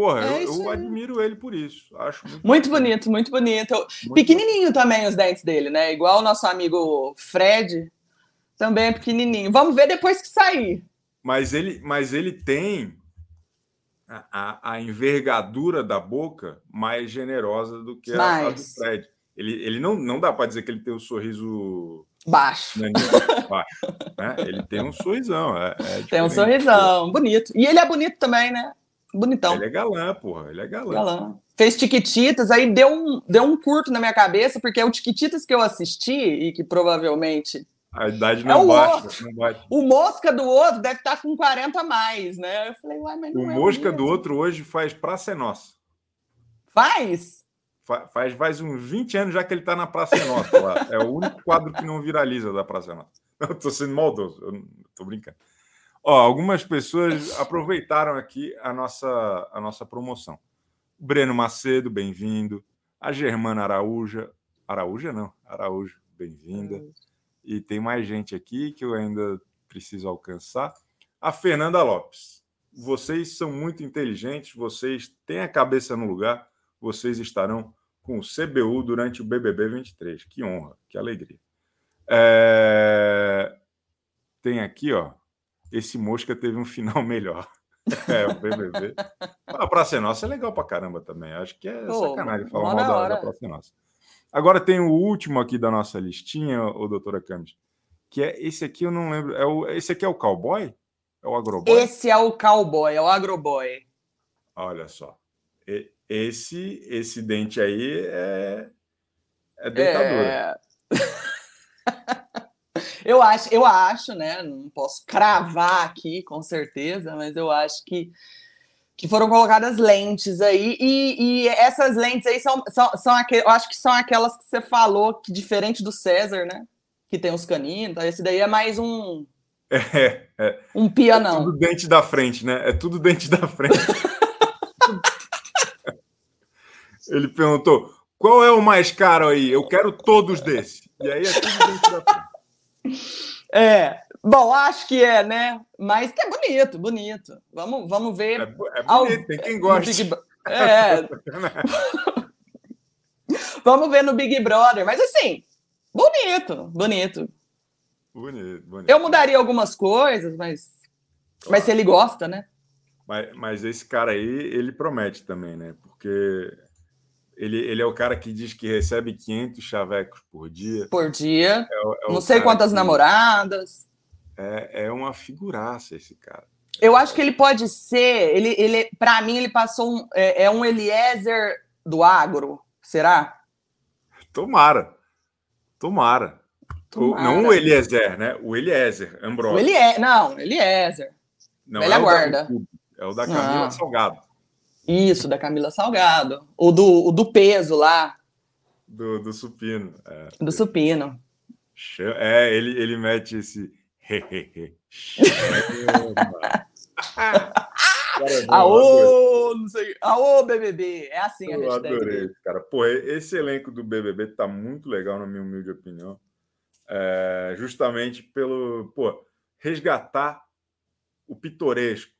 Porra, é eu, eu admiro ele por isso. Acho muito, muito bonito, muito bonito. Muito pequenininho também os dentes dele, né? Igual o nosso amigo Fred, também é pequenininho. Vamos ver depois que sair. Mas ele, mas ele tem a, a, a envergadura da boca mais generosa do que a, a do Fred. Ele, ele não, não dá para dizer que ele tem um sorriso baixo. Né, baixo né? Ele tem um sorrisão. É, é tem um sorrisão, bonito. E ele é bonito também, né? Bonitão. Ele é galã, porra. Ele é galã. galã. Fez Tiquititas, aí deu um, deu um curto na minha cabeça, porque é o Tiquititas que eu assisti e que provavelmente. A idade não, é baixa, não bate. O Mosca do outro deve estar com 40 a mais, né? Eu falei, uai, mas não O é Mosca do outro hoje faz Praça é Nossa. Faz? Faz, faz uns 20 anos já que ele está na Praça Nossa. Lá. É o único quadro que não viraliza da Praça Nossa. Eu estou sendo maldoso, eu estou brincando. Ó, algumas pessoas aproveitaram aqui a nossa, a nossa promoção. Breno Macedo, bem-vindo. A Germana Araúja. Araúja não, Araújo, bem-vinda. E tem mais gente aqui que eu ainda preciso alcançar. A Fernanda Lopes. Vocês são muito inteligentes, vocês têm a cabeça no lugar, vocês estarão com o CBU durante o BBB 23. Que honra, que alegria. É... Tem aqui, ó. Esse Mosca teve um final melhor. É, o BBB. A Praça é Nossa é legal pra caramba também. Acho que é Pô, sacanagem falar mal da, da Praça é Nossa. Agora tem o último aqui da nossa listinha, o doutora Camis, que é esse aqui, eu não lembro. É o, esse aqui é o cowboy? É o agroboy? Esse é o cowboy, é o agroboy. Olha só. esse, esse dente aí é, é dentadura. É... eu acho, eu acho, né? Não posso cravar aqui com certeza, mas eu acho que que foram colocadas lentes aí, e, e essas lentes aí são, são, são aquelas, eu acho que são aquelas que você falou, que diferente do César, né? Que tem os caninos, então esse daí é mais um. É, é. Um pianão. É tudo dente da frente, né? É tudo dente da frente. Ele perguntou: qual é o mais caro aí? Eu quero todos desses. E aí é tudo dente da frente. É, Bom, acho que é, né? Mas que é bonito, bonito. Vamos, vamos ver. É, é bonito, ao... tem quem gosta. Big... É. vamos ver no Big Brother. Mas assim, bonito, bonito. Bonito, bonito. Eu mudaria algumas coisas, mas, claro. mas se ele gosta, né? Mas, mas esse cara aí, ele promete também, né? Porque ele, ele é o cara que diz que recebe 500 chavecos por dia. Por dia. É, é Não sei quantas que... namoradas. É, é uma figuraça esse cara. Eu acho que ele pode ser. Ele, ele, para mim, ele passou um, é, é, um Eliezer do agro. Será? Tomara. Tomara. Tomara. O, não o Eliezer, né? O Eliezer, Ambrosio. O Elie... Não, Eliezer. Não Velha é guarda. é o da Camila não. Salgado. Isso, da Camila Salgado. O do, o do peso lá. Do, do supino. É. Do supino. É, ele, ele mete esse aô, não sei. Aô, BBB. É assim eu a hashtag. adorei, cara. Pô, esse elenco do BBB tá muito legal, na minha humilde opinião. É, justamente pelo, pô, resgatar o pitoresco.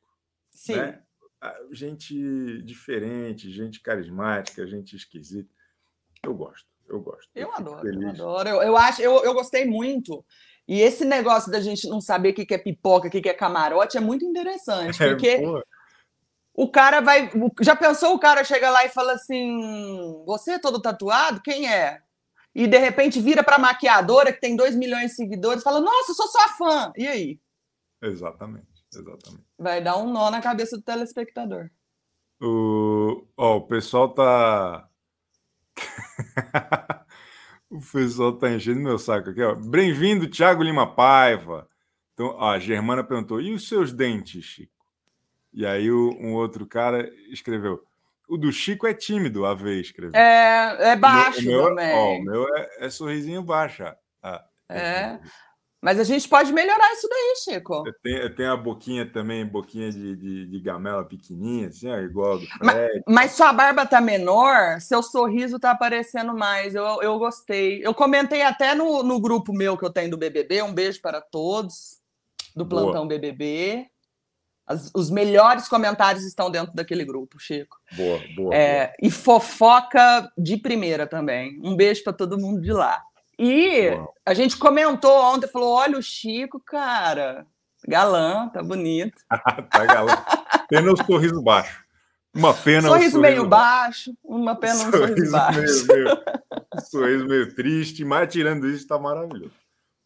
Sim. Né? Gente diferente, gente carismática, gente esquisita. Eu gosto, eu gosto. Eu, eu adoro, eu adoro. Eu, eu acho, eu, eu gostei muito e esse negócio da gente não saber o que é pipoca, o que é camarote, é muito interessante, é, porque é, o cara vai. Já pensou o cara chega lá e fala assim: Você é todo tatuado? Quem é? E de repente vira para maquiadora que tem 2 milhões de seguidores fala: Nossa, eu sou sua fã. E aí? Exatamente, exatamente. Vai dar um nó na cabeça do telespectador. O, oh, o pessoal tá. O pessoal tá enchendo meu saco aqui, ó. Bem-vindo, Thiago Lima Paiva. Então, ó, a Germana perguntou: e os seus dentes, Chico? E aí o, um outro cara escreveu: o do Chico é tímido, a vez escreveu. É, é baixo o meu, também. Ó, o meu é, é sorrisinho baixo. Ah, é. Mas a gente pode melhorar isso daí, Chico. Eu tenho, eu tenho a boquinha também, boquinha de, de, de gamela pequenininha, assim, ó, igual do Fred. Mas, mas, sua barba tá menor, seu sorriso tá aparecendo mais. Eu, eu gostei. Eu comentei até no, no grupo meu que eu tenho do BBB. Um beijo para todos do Plantão boa. BBB. As, os melhores comentários estão dentro daquele grupo, Chico. Boa, boa, é, boa. E fofoca de primeira também. Um beijo para todo mundo de lá. E Uau. a gente comentou ontem, falou: olha o Chico, cara, galã, tá bonito. tá galã. Pena o sorriso baixo. Uma pena sorriso, sorriso meio baixo, uma pena um sorriso, sorriso baixo. Meio, meio, sorriso meio triste, mas tirando isso, tá maravilhoso.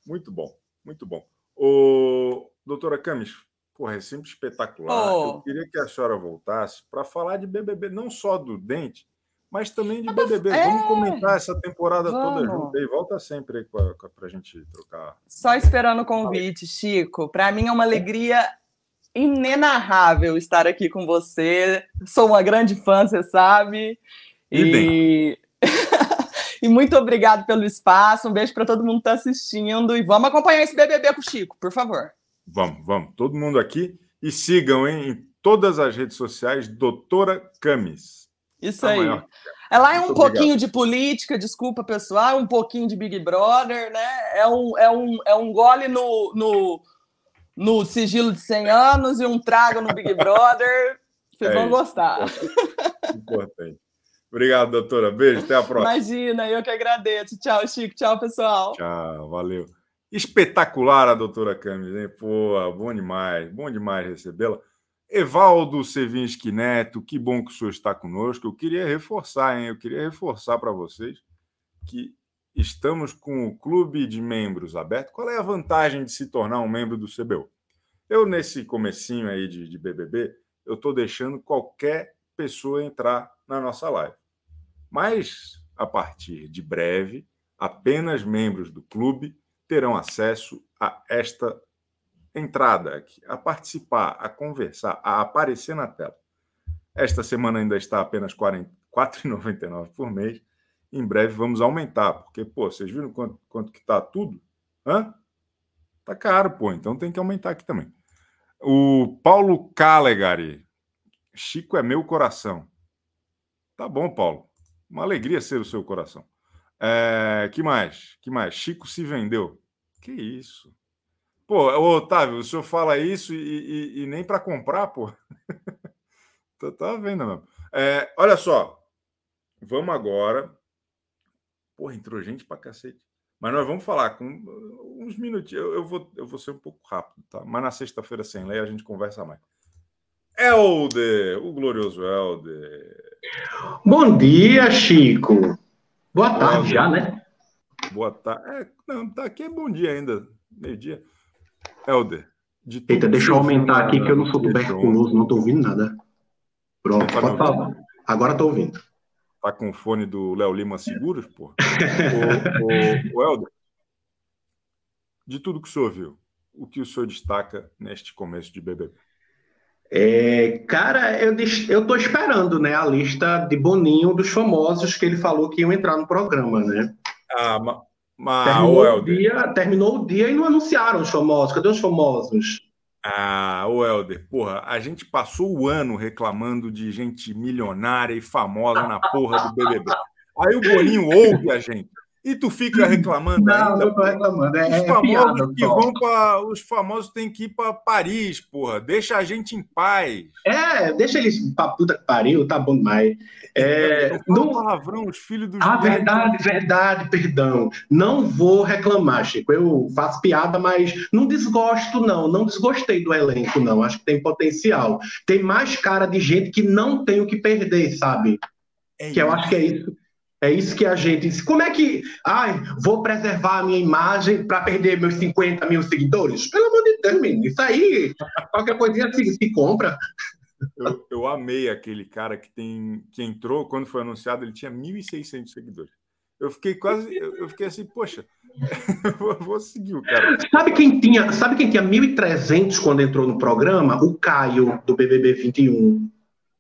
Muito bom, muito bom. O doutora Camis, porra, é sempre espetacular. Oh. Eu queria que a senhora voltasse para falar de BBB, não só do dente, mas também de BBB. É... Vamos comentar essa temporada Vamos. toda junto aí. Volta sempre aí para a gente trocar. Só esperando o convite, Chico. Para mim é uma alegria inenarrável estar aqui com você. Sou uma grande fã, você sabe. E, e muito obrigado pelo espaço. Um beijo para todo mundo que está assistindo. E vamos acompanhar esse BBB com o Chico, por favor. Vamos, vamos. Todo mundo aqui. E sigam hein, em todas as redes sociais, Doutora Camis. Isso tá aí. Maior. É lá é um pouquinho de política, desculpa pessoal, um pouquinho de Big Brother, né? É um, é um, é um gole no, no, no sigilo de 100 anos e um trago no Big Brother. Vocês é vão isso. gostar. Importante. Obrigado, doutora. Beijo, até a próxima. Imagina, eu que agradeço. Tchau, Chico. Tchau, pessoal. Tchau, valeu. Espetacular a doutora Camis, hein? Pô, bom demais, bom demais recebê-la. Evaldo Sevinski Neto, que bom que o senhor está conosco. Eu queria reforçar, hein? Eu queria reforçar para vocês que estamos com o clube de membros aberto. Qual é a vantagem de se tornar um membro do CBU? Eu, nesse comecinho aí de, de BBB, eu estou deixando qualquer pessoa entrar na nossa live. Mas, a partir de breve, apenas membros do clube terão acesso a esta entrada aqui, a participar, a conversar, a aparecer na tela. Esta semana ainda está apenas R$ 4,99 por mês. Em breve vamos aumentar, porque, pô, vocês viram quanto, quanto que está tudo? Hã? Tá caro, pô, então tem que aumentar aqui também. O Paulo Calegari. Chico é meu coração. Tá bom, Paulo. Uma alegria ser o seu coração. É, que mais? Que mais? Chico se vendeu. Que isso? Pô, Otávio, o senhor fala isso e, e, e nem para comprar, pô. tá, tá vendo mesmo. É, olha só. Vamos agora. Porra, entrou gente pra cacete. Mas nós vamos falar com uns minutinhos. Eu, eu, vou, eu vou ser um pouco rápido, tá? Mas na sexta-feira sem lei a gente conversa mais. Helder, o glorioso Helder. Bom dia, Chico. Boa tarde Helder. já, né? Boa tarde. É, não, tá aqui é bom dia ainda, meio-dia. Helder. De Eita, deixa eu aumentar aqui que eu não sou tuberculoso, não tô ouvindo nada. Pronto, tá pode falar. Agora tô ouvindo. Tá com o fone do Léo Lima Seguros, pô? o, o, o Helder, de tudo que o senhor viu, o que o senhor destaca neste começo de BBB? É, cara, eu, eu tô esperando, né, a lista de Boninho dos famosos que ele falou que iam entrar no programa, né? Ah, mas, terminou, o, o dia, terminou o dia e não anunciaram os famosos. Cadê os famosos? Ah, o Helder, porra, a gente passou o ano reclamando de gente milionária e famosa na porra do BBB. Aí o Boninho ouve a gente. E tu fica reclamando não, ainda? Não, tô reclamando. É, os é famosos piada, que vão para os famosos têm que ir para Paris, porra. Deixa a gente em paz. É, deixa eles pra puta que pariu, tá bom demais. É, não palavrão, os filhos dos Ah, verdade, verdade, perdão. Não vou reclamar, Chico. Eu faço piada, mas não desgosto, não. Não desgostei do elenco, não. Acho que tem potencial. Tem mais cara de gente que não tem o que perder, sabe? É que isso. eu acho que é isso é isso que a gente. Como é que. Ai, vou preservar a minha imagem para perder meus 50 mil seguidores? Pelo amor de Deus, menino. Isso aí, qualquer coisinha se, se compra. Eu, eu, amei aquele cara que tem que entrou quando foi anunciado, ele tinha 1.600 seguidores. Eu fiquei quase, eu, fiquei assim, poxa, vou, vou, seguir o cara. Sabe quem tinha, sabe quem tinha 1.300 quando entrou no programa? O Caio do BBB 21,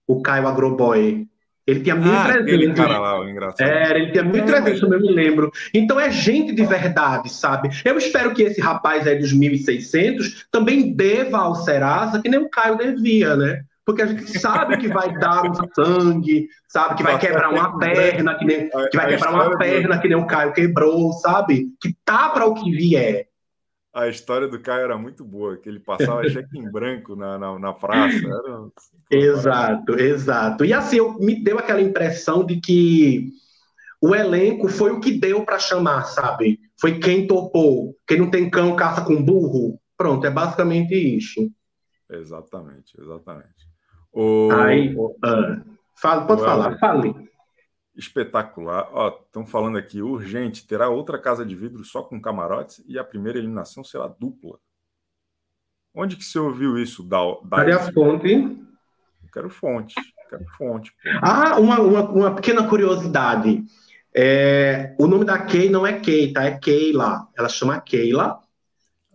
o Caio Agroboy. Ele tinha 1.300. Ah, cara lá, engraçado. Era, ele tinha 1.300, eu me lembro. Então é gente de verdade, sabe? Eu espero que esse rapaz aí dos 1.600 também deva ao Serasa, que nem o Caio devia, né? Porque a gente sabe que vai dar um sangue, sabe? Que vai quebrar uma perna, que, nem, que vai quebrar uma perna, que nem o Caio quebrou, sabe? Que tá para o que vier a história do Caio era muito boa, que ele passava cheque em branco na, na, na praça. Era... Exato, exato. E assim, eu, me deu aquela impressão de que o elenco foi o que deu para chamar, sabe? Foi quem topou. Quem não tem cão, caça com burro. Pronto, é basicamente isso. Exatamente, exatamente. O... Aí, o... Ah, fala, pode o falar, fale espetacular. Ó, estão falando aqui, urgente, terá outra casa de vidro só com camarotes e a primeira eliminação será dupla. Onde que você ouviu isso, da Cadê a fonte? Eu quero fonte. Quero fonte. Pô. Ah, uma, uma, uma, pequena curiosidade. É, o nome da Kay não é Kay, tá? É Keila. Ela chama Keila.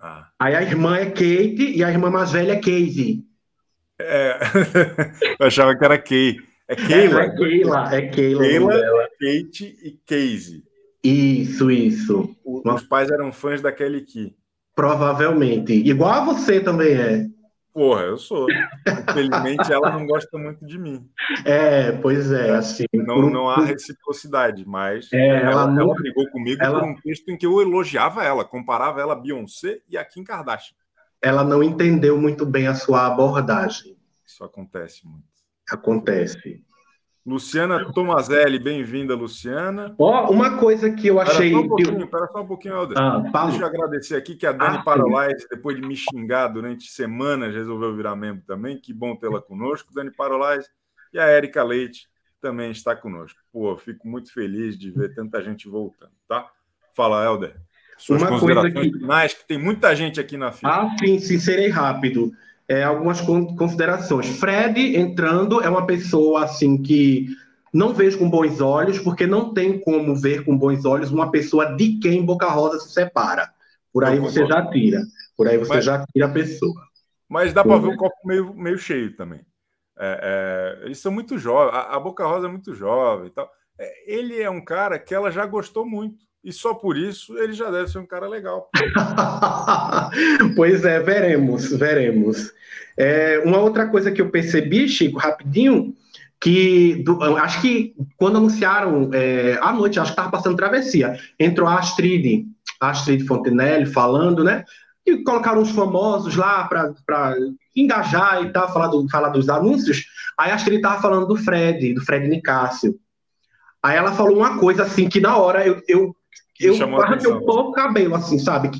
Ah. Aí a irmã é Kate e a irmã mais velha é Casey. É, eu achava que era Kay. É Keila. É Keila, é Keila. Keila, Kate e Casey. Isso, isso. Os pais eram fãs da Kelly Key. Provavelmente. Igual a você também é. Porra, eu sou. Infelizmente, ela não gosta muito de mim. É, pois é, assim. Não, não há reciprocidade, mas é, ela, ela, não... ela, brigou comigo ela... por um texto em que eu elogiava ela, comparava ela a Beyoncé e a Kim Kardashian. Ela não entendeu muito bem a sua abordagem. Isso acontece muito acontece. Luciana Tomazelli, bem-vinda, Luciana. Ó, oh, uma coisa que eu achei. Espera só um pouquinho, espera só um pouquinho, Helder. Ah, Deixa eu agradecer aqui que a Dani ah, Parolais, depois de me xingar durante semanas, resolveu virar membro também. Que bom tê-la conosco. Dani Parolais e a Érica Leite também está conosco. Pô, fico muito feliz de ver tanta gente voltando, tá? Fala, Helder. Suas uma coisa que... finais, que tem muita gente aqui na fila. Ah, sim, sim, serei rápido. É, algumas considerações. Fred entrando é uma pessoa assim que não vejo com bons olhos, porque não tem como ver com bons olhos uma pessoa de quem Boca Rosa se separa. Por aí você já tira. Por aí você mas, já tira a pessoa. Mas dá para ver o copo meio, meio cheio também. É, é, eles são muito jovens, a, a, Boca Rosa é muito jovem tal. É, ele é um cara que ela já gostou muito. E só por isso ele já deve ser um cara legal. pois é, veremos, veremos. É, uma outra coisa que eu percebi, Chico, rapidinho, que do, acho que quando anunciaram é, à noite, acho que estava passando travessia, entrou a Astrid, Astrid Fontenelle falando, né? E colocaram os famosos lá para engajar e tal, falar, do, falar dos anúncios. Aí a Astrid estava falando do Fred, do Fred Nicásio. Aí ela falou uma coisa assim que na hora eu, eu, eu arranquei um pouco o cabelo, assim, sabe?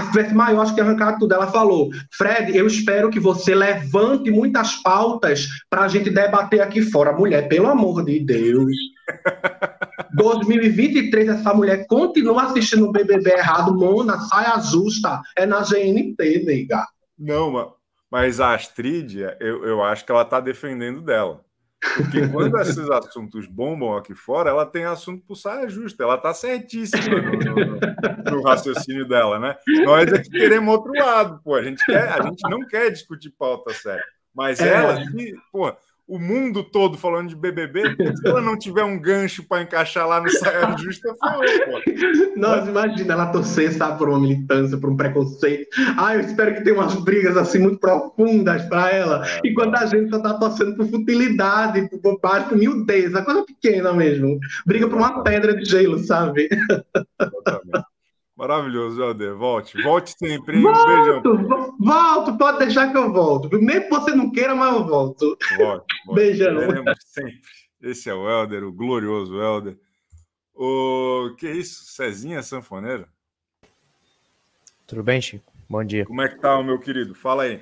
Se tivesse maior, acho que ia arrancar tudo. Ela falou: Fred, eu espero que você levante muitas pautas para a gente debater aqui fora. Mulher, pelo amor de Deus. 2023, essa mulher continua assistindo o BBB errado. Mona, saia justa. É na GNT, nega. Não, mas a Astrid, eu, eu acho que ela está defendendo dela. Porque quando esses assuntos bombam aqui fora, ela tem assunto por saia justa, ela está certíssima no, no, no, raciocínio dela, né? Nós é que queremos outro lado, pô. A gente, quer, a gente não quer discutir pauta séria. Mas é. ela, pô, o mundo todo falando de BBB, se ela não tiver um gancho para encaixar lá no saia justa, pô. Nossa, imagina ela torcer, sabe, por uma militância, por um preconceito. Ah, eu espero que tenha umas brigas assim muito profundas para ela. É, enquanto a gente só tá torcendo por futilidade, por bobagem, por miudeza, coisa pequena mesmo. Briga por uma pedra de gelo, sabe? Exatamente. Maravilhoso, Helder. Volte. Volte sempre. Hein? Volto, um beijão. Volto, pode deixar que eu volto. Mesmo que você não queira, mas eu volto. Volte. volte. Beijão. sempre. Esse é o Helder, o glorioso Helder. O que é isso? Cezinha Sanfoneiro? Tudo bem, Chico? Bom dia. Como é que tá, meu querido? Fala aí.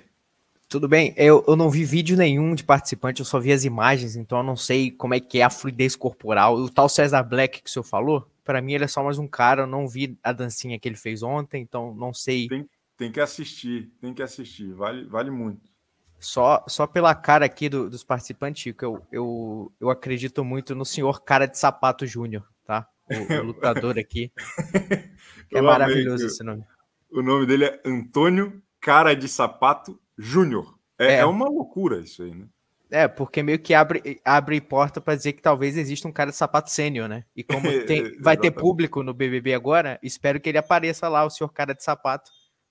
Tudo bem, eu, eu não vi vídeo nenhum de participante, eu só vi as imagens, então eu não sei como é que é a fluidez corporal. O tal César Black que o senhor falou, para mim ele é só mais um cara, eu não vi a dancinha que ele fez ontem, então não sei. Tem, tem que assistir, tem que assistir, vale, vale muito. Só, só pela cara aqui do, dos participantes, Chico, eu, eu, eu acredito muito no senhor Cara de Sapato Júnior, tá? O, o lutador aqui. é maravilhoso esse nome. O nome dele é Antônio Cara de Sapato Júnior. É, é. é uma loucura isso aí, né? É, porque meio que abre, abre porta para dizer que talvez exista um cara de sapato sênior, né? E como tem, vai ter público no BBB agora, espero que ele apareça lá, o senhor cara de sapato,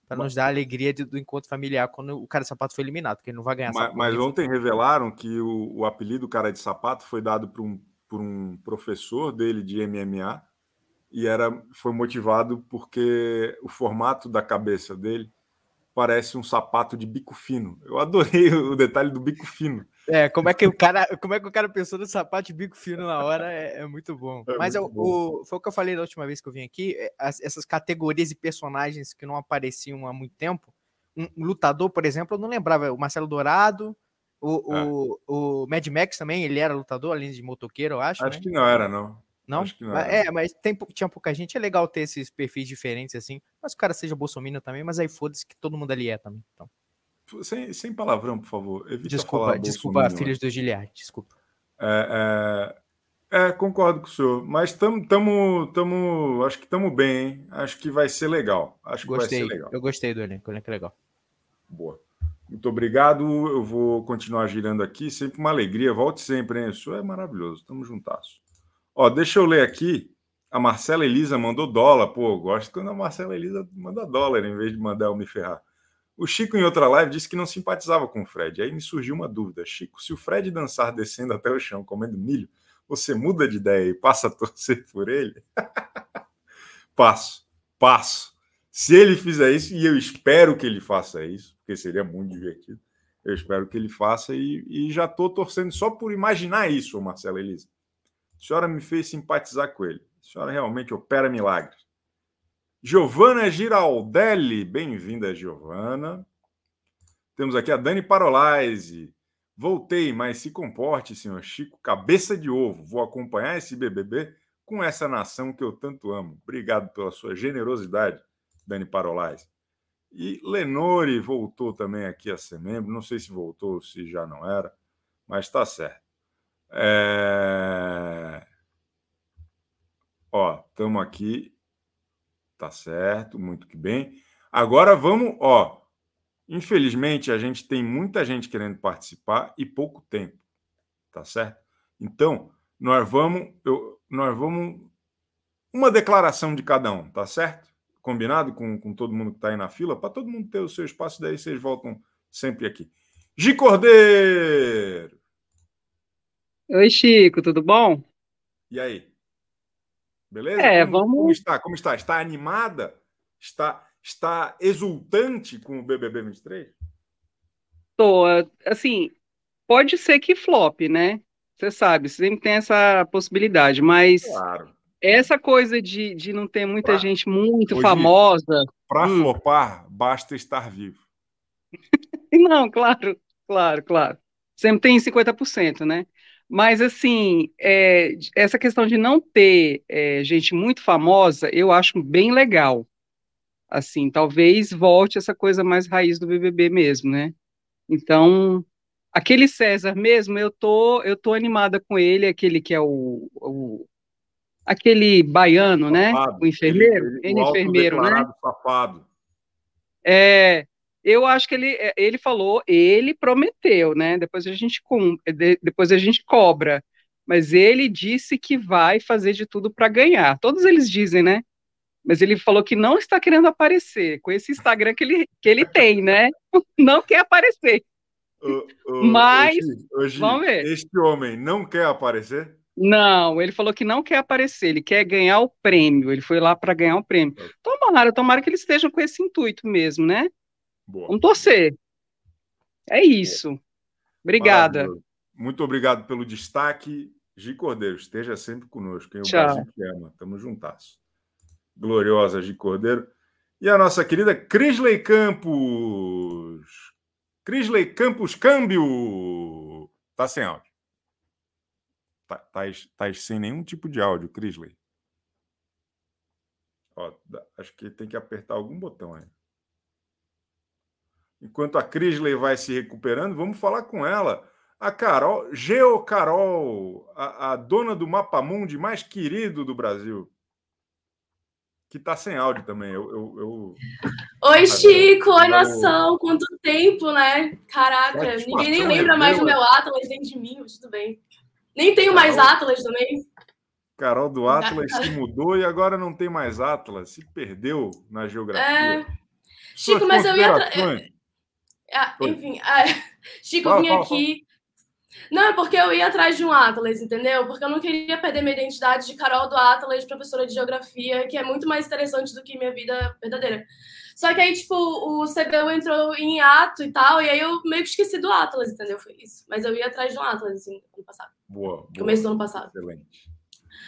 para nos dar a alegria de, do encontro familiar quando o cara de sapato foi eliminado, porque ele não vai ganhar. Mas, mas ontem revelaram que o, o, apelido cara de sapato foi dado por um, por um professor dele de MMA e era foi motivado porque o formato da cabeça dele parece um sapato de bico fino. Eu adorei o detalhe do bico fino. É, como é que o cara, como é que o cara pensou no sapato de bico fino na hora é, é muito bom. É Mas muito bom. O, foi o que eu falei da última vez que eu vim aqui, é, as, essas categorias e personagens que não apareciam há muito tempo. Um, um, lutador, por exemplo, eu não lembrava, o Marcelo Dourado, o, é. o, o Mad Max também, ele era lutador, além de motoqueiro, eu acho. Acho né? que não era, não. Não? não é, mas tem, tinha pouca gente. É legal ter esses perfis diferentes assim. Mas o cara seja bolsominion também, mas aí foda-se que todo mundo ali é também. Então. Sem, sem palavrão, por favor. Evita desculpa, desculpa, filhos do Giliard, desculpa. É, é, é, concordo com o senhor. Mas estamos, tamo, tamo, acho que estamos bem, hein? Acho que vai ser legal. Acho gostei, que vai ser legal. Eu gostei do elenco, é legal. Boa. Muito obrigado. Eu vou continuar girando aqui. Sempre uma alegria. Volte sempre, hein? O senhor é maravilhoso. Tamo juntasso. Ó, deixa eu ler aqui. A Marcela Elisa mandou dólar. Pô, gosto quando a Marcela Elisa manda dólar em vez de mandar eu me ferrar. O Chico, em outra live, disse que não simpatizava com o Fred. Aí me surgiu uma dúvida. Chico, se o Fred dançar descendo até o chão comendo milho, você muda de ideia e passa a torcer por ele? passo, passo. Se ele fizer isso, e eu espero que ele faça isso, porque seria muito divertido, eu espero que ele faça e, e já estou torcendo só por imaginar isso, Marcelo Elisa. A senhora me fez simpatizar com ele. A senhora realmente opera milagres. Giovana Giraldelli, bem-vinda, Giovana. Temos aqui a Dani Parolise. Voltei, mas se comporte, senhor Chico, cabeça de ovo. Vou acompanhar esse BBB com essa nação que eu tanto amo. Obrigado pela sua generosidade, Dani Parolise. E Lenore voltou também aqui a ser membro. Não sei se voltou, se já não era, mas está certo. É... Ó, estamos aqui. Tá certo, muito que bem. Agora vamos, ó. Infelizmente, a gente tem muita gente querendo participar e pouco tempo. Tá certo? Então, nós vamos, eu, nós vamos uma declaração de cada um, tá certo? Combinado com, com todo mundo que está aí na fila, para todo mundo ter o seu espaço, daí vocês voltam sempre aqui. Gi Cordeiro! Oi, Chico, tudo bom? E aí? Beleza? É, como, vamos. Como está? Como está? Está animada? Está, está exultante com o BBB 23? Tô, assim, pode ser que flop, né? Você sabe, sempre tem essa possibilidade, mas claro. essa coisa de, de não ter muita pra, gente muito hoje, famosa. Para hum. flopar, basta estar vivo. não, claro, claro, claro. Sempre tem 50%, né? Mas, assim, é, essa questão de não ter é, gente muito famosa, eu acho bem legal. Assim, talvez volte essa coisa mais raiz do BBB mesmo, né? Então, aquele César mesmo, eu tô, eu tô animada com ele, aquele que é o, o aquele baiano, né? O enfermeiro, ele, ele, o enfermeiro, né? Safado. É, eu acho que ele, é, ele falou, ele prometeu, né? Depois a gente depois a gente cobra, mas ele disse que vai fazer de tudo para ganhar. Todos eles dizem, né? Mas ele falou que não está querendo aparecer com esse Instagram que ele, que ele tem, né? Não quer aparecer. mas hoje, vamos ver. Este homem não quer aparecer? Não, ele falou que não quer aparecer, ele quer ganhar o prêmio. Ele foi lá para ganhar o prêmio. Tomara, tomara que eles estejam com esse intuito mesmo, né? Boa. Vamos torcer. É isso. Boa. Obrigada. Muito obrigado pelo destaque. Gi Cordeiro, esteja sempre conosco. Quem o Brasil te ama. Tamo juntas. Gloriosa Gi Cordeiro. E a nossa querida Crisley Campos. Crisley Campos Câmbio. Tá sem áudio. Tá, tá, tá sem nenhum tipo de áudio, Crisley. Ó, acho que tem que apertar algum botão aí. Enquanto a Crisley vai se recuperando, vamos falar com ela. A Carol, Geo Carol, a, a dona do Mapa Mundi mais querido do Brasil. Que está sem áudio também. Eu, eu, eu... Oi, Chico, oi, nação. Quanto tempo, né? Caraca, ninguém nem lembra mais do meu Atlas, nem de mim, mas tudo bem. Nem tenho Carol, mais Atlas também. Carol do Atlas se mudou e agora não tem mais Atlas, se perdeu na geografia. É... Chico, mas eu ia. Ah, enfim, ah, Chico fala, vinha fala, aqui. Fala. Não, é porque eu ia atrás de um Atlas, entendeu? Porque eu não queria perder minha identidade de Carol do Atlas, professora de geografia, que é muito mais interessante do que minha vida verdadeira. Só que aí, tipo, o CBU entrou em ato e tal, e aí eu meio que esqueci do Atlas, entendeu? Foi isso. Mas eu ia atrás de um Atlas, assim, ano passado. Boa. boa. Começo do ano passado. Excelente.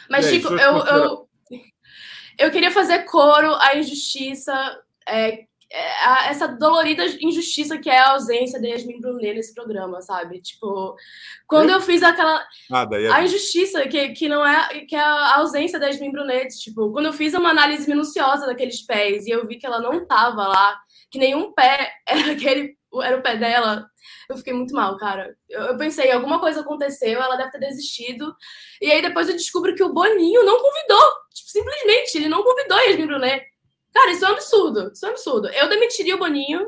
Mas, aí, Chico, eu, eu, eu queria fazer coro à injustiça é, essa dolorida injustiça que é a ausência da Yasmin Brunet nesse programa, sabe? Tipo, quando eu fiz aquela. Ah, a injustiça que, que não é. que é a ausência da Yasmin Brunet. Tipo, quando eu fiz uma análise minuciosa daqueles pés e eu vi que ela não tava lá, que nenhum pé era aquele. Era o pé dela, eu fiquei muito mal, cara. Eu, eu pensei, alguma coisa aconteceu, ela deve ter desistido. E aí depois eu descubro que o Boninho não convidou. Tipo, simplesmente, ele não convidou a Yasmin Brunet. Cara, isso é um absurdo. Isso é um absurdo. Eu demitiria o Boninho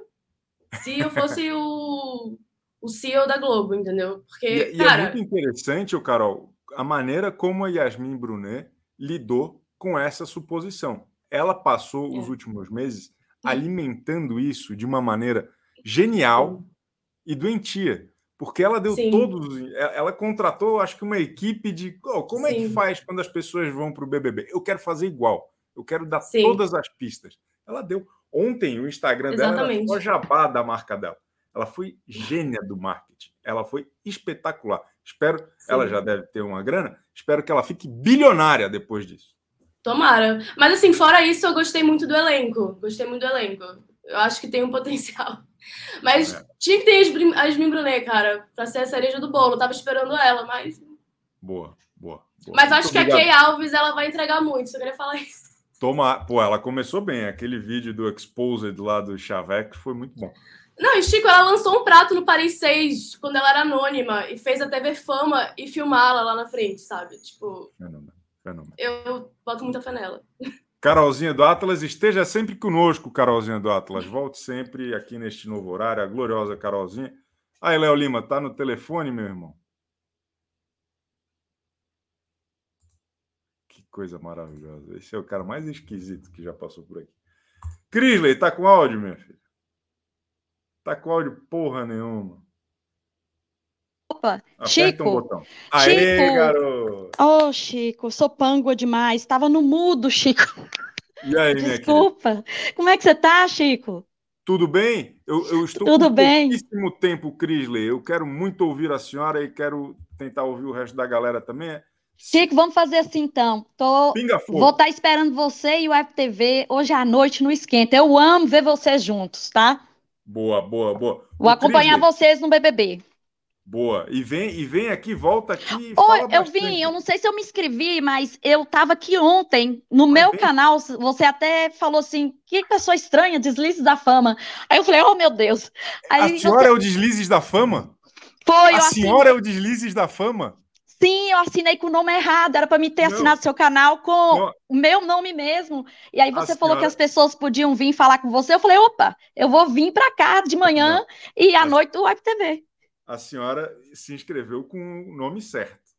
se eu fosse o, o CEO da Globo, entendeu? Porque, e, é, cara... e é muito interessante, Carol, a maneira como a Yasmin Brunet lidou com essa suposição. Ela passou é. os últimos meses é. alimentando isso de uma maneira genial Sim. e doentia. Porque ela deu Sim. todos. Ela contratou, acho que, uma equipe de. Oh, como Sim. é que faz quando as pessoas vão para o BBB? Eu quero fazer igual. Eu quero dar Sim. todas as pistas. Ela deu. Ontem o Instagram Exatamente. dela era só jabá da marca dela. Ela foi gênia do marketing. Ela foi espetacular. Espero, Sim. ela já deve ter uma grana. Espero que ela fique bilionária depois disso. Tomara. Mas assim, fora isso, eu gostei muito do elenco. Gostei muito do elenco. Eu acho que tem um potencial. Mas é. tinha que ter as Asmin Brunet, cara, pra ser a cereja do bolo. Eu tava esperando ela, mas. Boa, boa. boa. Mas acho que a Kay Alves ela vai entregar muito, só queria falar isso. Toma, pô, ela começou bem. Aquele vídeo do Exposed lá do Chaveco foi muito bom. Não, e Chico, ela lançou um prato no Paris 6 quando ela era anônima e fez a TV Fama e filmá-la lá na frente, sabe? Tipo. Fenômeno, fenômeno. Eu boto muita fé nela. Carolzinha do Atlas, esteja sempre conosco, Carolzinha do Atlas. Volte sempre aqui neste novo horário, a gloriosa Carolzinha. Aí, Léo Lima, tá no telefone, meu irmão? Coisa maravilhosa. Esse é o cara mais esquisito que já passou por aqui. Crisley, tá com áudio, minha filha? Tá com áudio porra nenhuma. Opa, Aperta Chico. Um botão. Aê, Chico. garoto. Ô, oh, Chico, sou pângua demais. Estava no mudo, Chico. E aí, minha Desculpa. Como é que você tá, Chico? Tudo bem? Eu, eu estou Tudo com bem. pouquíssimo tempo, Crisley. Eu quero muito ouvir a senhora e quero tentar ouvir o resto da galera também. Chico, vamos fazer assim então. Tô... Vou estar tá esperando você e o FTV hoje à noite no Esquenta. Eu amo ver vocês juntos, tá? Boa, boa, boa. Vou o acompanhar Crisley. vocês no BBB. Boa. E vem, e vem aqui, volta aqui. Oi, eu vim, eu não sei se eu me inscrevi, mas eu estava aqui ontem no mas meu vem. canal. Você até falou assim: que pessoa estranha, deslizes da fama. Aí eu falei: oh meu Deus. Aí a senhora você... é o deslizes da fama? Foi, A senhora é o deslizes da fama? Sim, eu assinei com o nome errado, era para me ter não. assinado seu canal com não. o meu nome mesmo. E aí você a falou senhora... que as pessoas podiam vir falar com você. Eu falei, opa, eu vou vir para cá de manhã não. e à a... noite do Web TV a senhora se inscreveu com o nome certo.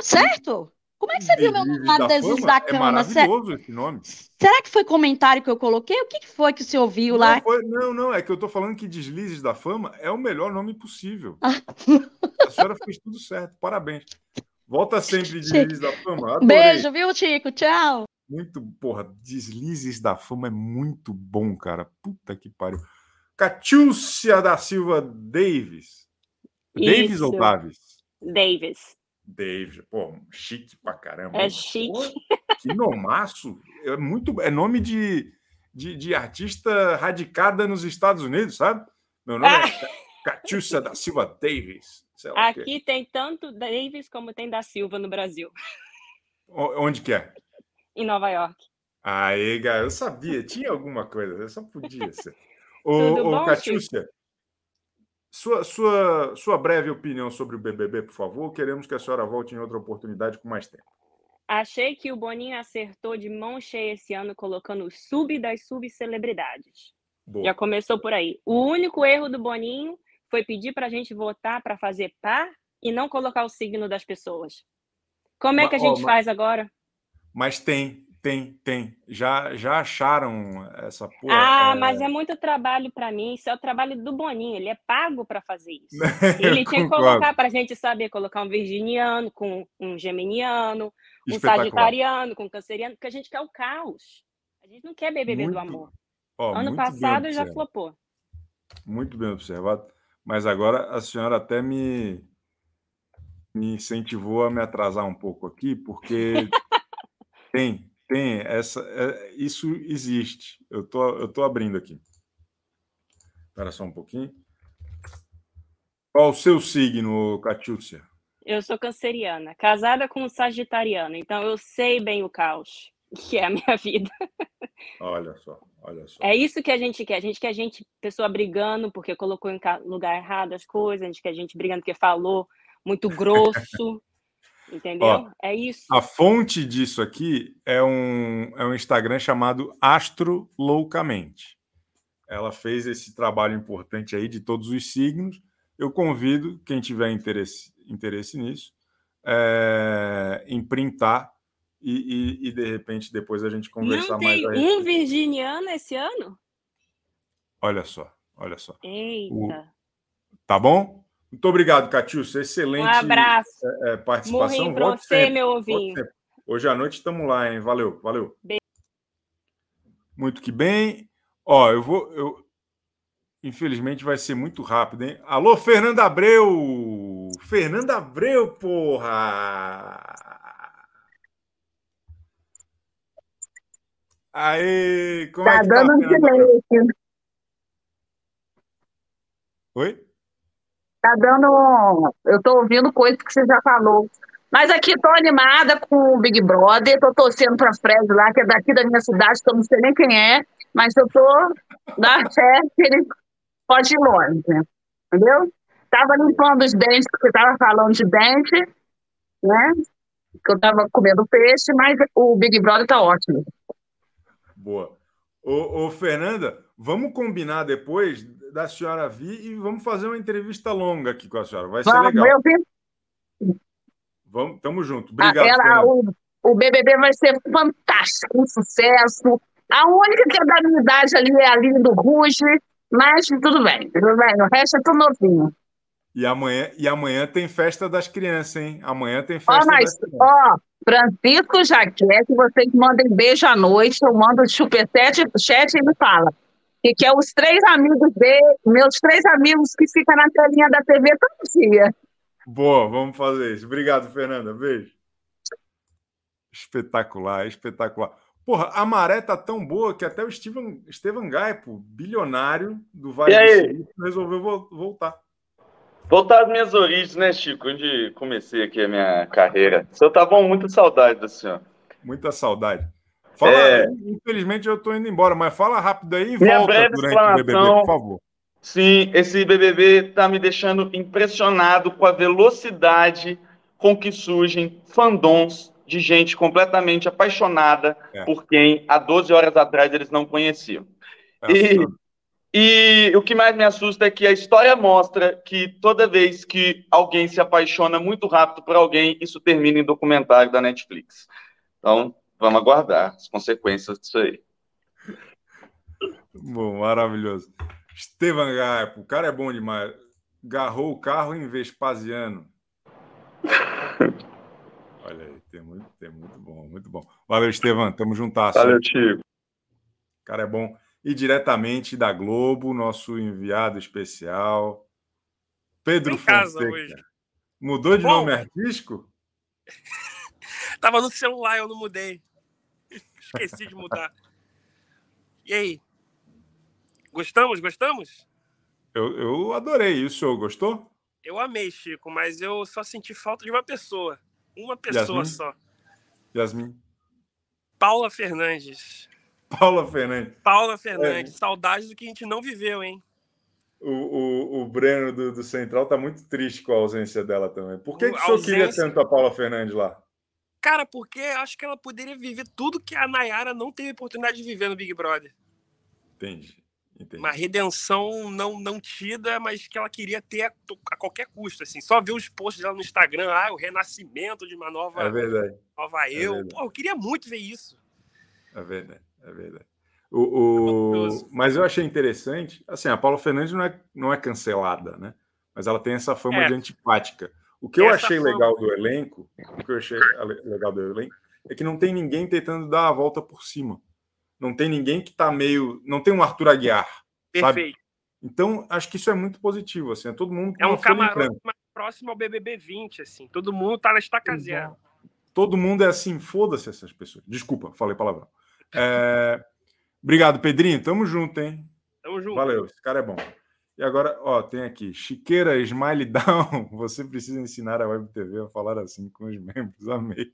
Certo? Como é que você viu meu nome desde da cama? É maravilhoso esse nome. Será que foi comentário que eu coloquei? O que foi que você ouviu não, lá? Foi, não, não, é que eu tô falando que Deslizes da Fama é o melhor nome possível. Ah. A senhora fez tudo certo, parabéns. Volta sempre Deslizes da Fama. Adorei. Beijo, viu, Chico? Tchau. Muito, porra, Deslizes da Fama é muito bom, cara. Puta que pariu. Catiúcia da Silva Davis. Davis Isso. ou Davis? Davis. Davis, pô, chique pra caramba. É chique. Pô, que nomaço. É muito. É nome de, de, de, artista radicada nos Estados Unidos, sabe? Meu nome é ah. é Catiúcia da Silva Davis. Aqui tem tanto Davis como tem da Silva no Brasil. Onde que é? Em Nova York. Aí, cara, eu sabia, tinha alguma coisa, só podia ser. Ô, ô Catiúcia, sua, sua, sua breve opinião sobre o BBB, por favor. Queremos que a senhora volte em outra oportunidade com mais tempo. Achei que o Boninho acertou de mão cheia esse ano, colocando o sub das subcelebridades. Já começou por aí. O único erro do Boninho foi pedir para a gente votar para fazer par e não colocar o signo das pessoas. Como é que a gente mas, faz agora? Mas tem, tem, tem. Já, já acharam essa porra? Ah, é... mas é muito trabalho para mim. Isso é o trabalho do Boninho. Ele é pago para fazer isso. Ele tinha que colocar para a gente saber colocar um virginiano com um geminiano, um sagitariano com um canceriano, porque a gente quer o caos. A gente não quer BBB muito... do amor. Oh, ano passado já flopou. Muito bem observado. Mas agora a senhora até me, me incentivou a me atrasar um pouco aqui, porque tem, tem, essa, é, isso existe. Eu tô, eu tô abrindo aqui. Espera só um pouquinho. Qual o seu signo, Catiúcia? Eu sou canceriana, casada com um sagitariano, então eu sei bem o caos que é a minha vida. Olha só, olha só. É isso que a gente quer. A gente quer a gente, pessoa brigando porque colocou em lugar errado as coisas, a gente quer a gente brigando porque falou muito grosso. Entendeu? Ó, é isso. A fonte disso aqui é um, é um Instagram chamado Astro Loucamente. Ela fez esse trabalho importante aí de todos os signos. Eu convido quem tiver interesse, interesse nisso é, em printar e, e, e, de repente depois a gente conversar Não mais. Não tem um virginiano esse ano? Olha só, olha só. Eita. O, tá bom? Muito obrigado, Catiúcio. Excelente um abraço. É, é participação. Morri pra você, sempre. meu ovinho. Hoje à noite estamos lá, hein? Valeu, valeu. Beijo. Muito que bem. Ó, eu vou. Eu... Infelizmente vai ser muito rápido, hein? Alô, Fernanda Abreu! Fernanda Abreu, porra! Aê! Como tá é que dando tá, um silêncio. Oi? Tá dando. Eu tô ouvindo coisas que você já falou. Mas aqui estou animada com o Big Brother, estou torcendo para Fred lá, que é daqui da minha cidade, eu não sei nem quem é, mas eu estou na fé que ele pode ir longe, entendeu? Estava limpando os dentes, porque estava falando de dente, né? Que eu estava comendo peixe, mas o Big Brother está ótimo. Boa. Ô, ô, Fernanda, vamos combinar depois da senhora vir e vamos fazer uma entrevista longa aqui com a senhora. Vai ser vamos, legal. Eu vi... Vamos, tamo junto. Obrigado. Ah, ela, o, o BBB vai ser fantástico, um sucesso. A única que é da minha idade ali é a Aline do Ruge, mas tudo bem, tudo bem. O resto é tudo novinho. E amanhã, e amanhã tem festa das crianças, hein? Amanhã tem festa ó, mas, das crianças. Ó, Francisco já quer que vocês mandem beijo à noite, eu mando o superchat chat e ele fala. E que é os três amigos dele, meus três amigos que ficam na telinha da TV todo dia. Boa, vamos fazer isso. Obrigado, Fernanda. Beijo. Espetacular, espetacular. Porra, a maré tá tão boa que até o Steven, Steven Gaipo, bilionário do Vale do Sul, resolveu voltar. Voltar às minhas origens, né, Chico? Onde comecei aqui a minha carreira. O senhor tá bom, muita saudade do senhor. Muita saudade. Fala, é... infelizmente eu tô indo embora, mas fala rápido aí e minha volta durante o BBB, por favor. Sim, esse BBB tá me deixando impressionado com a velocidade com que surgem fandoms de gente completamente apaixonada é. por quem há 12 horas atrás eles não conheciam. É e e o que mais me assusta é que a história mostra que toda vez que alguém se apaixona muito rápido por alguém, isso termina em documentário da Netflix. Então, vamos aguardar as consequências disso aí. Bom, maravilhoso. Estevan Gaipo, o cara é bom demais. Garrou o carro em Vespasiano. Olha aí, tem muito, tem muito bom, muito bom. Valeu, Estevan, tamo juntasso. Valeu, Tico. O cara é bom e diretamente da Globo, nosso enviado especial, Pedro em casa Fonseca. hoje. Mudou de Bom, nome artístico? Tava no celular, eu não mudei. Esqueci de mudar. E aí? Gostamos? Gostamos? Eu, eu adorei. E o senhor gostou? Eu amei, Chico, mas eu só senti falta de uma pessoa. Uma pessoa Yasmin? só. Yasmin. Paula Fernandes. Paula Fernandes. Paula Fernandes, é. saudades do que a gente não viveu, hein? O, o, o Breno do, do Central tá muito triste com a ausência dela também. Por que, que o senhor queria tanto a Paula Fernandes lá? Cara, porque acho que ela poderia viver tudo que a Nayara não teve oportunidade de viver no Big Brother. Entendi. Entendi. Uma redenção não, não tida, mas que ela queria ter a, a, qualquer custo. Assim. Só ver os posts dela no Instagram, ah, o renascimento de uma nova, é verdade. nova é eu. Verdade. Pô, eu queria muito ver isso. É verdade. É verdade. O, o... Mas eu achei interessante. Assim, a Paula Fernandes não é, não é cancelada, né? Mas ela tem essa fama é. de antipática. O que eu essa achei legal do elenco, o que eu achei legal do elenco, é que não tem ninguém tentando dar a volta por cima. Não tem ninguém que tá meio. Não tem um Arthur Aguiar. Perfeito. Sabe? Então, acho que isso é muito positivo. Assim, é todo mundo. É um camarote mais próximo ao BBB 20, assim. Todo mundo tá na estaca zero. Todo mundo é assim, foda-se essas pessoas. Desculpa, falei palavrão. É... Obrigado, Pedrinho. Tamo junto, hein? Tamo junto. Valeu, esse cara é bom. E agora, ó, tem aqui, Chiqueira Smile Down. Você precisa ensinar a Web TV a falar assim com os membros. Amei.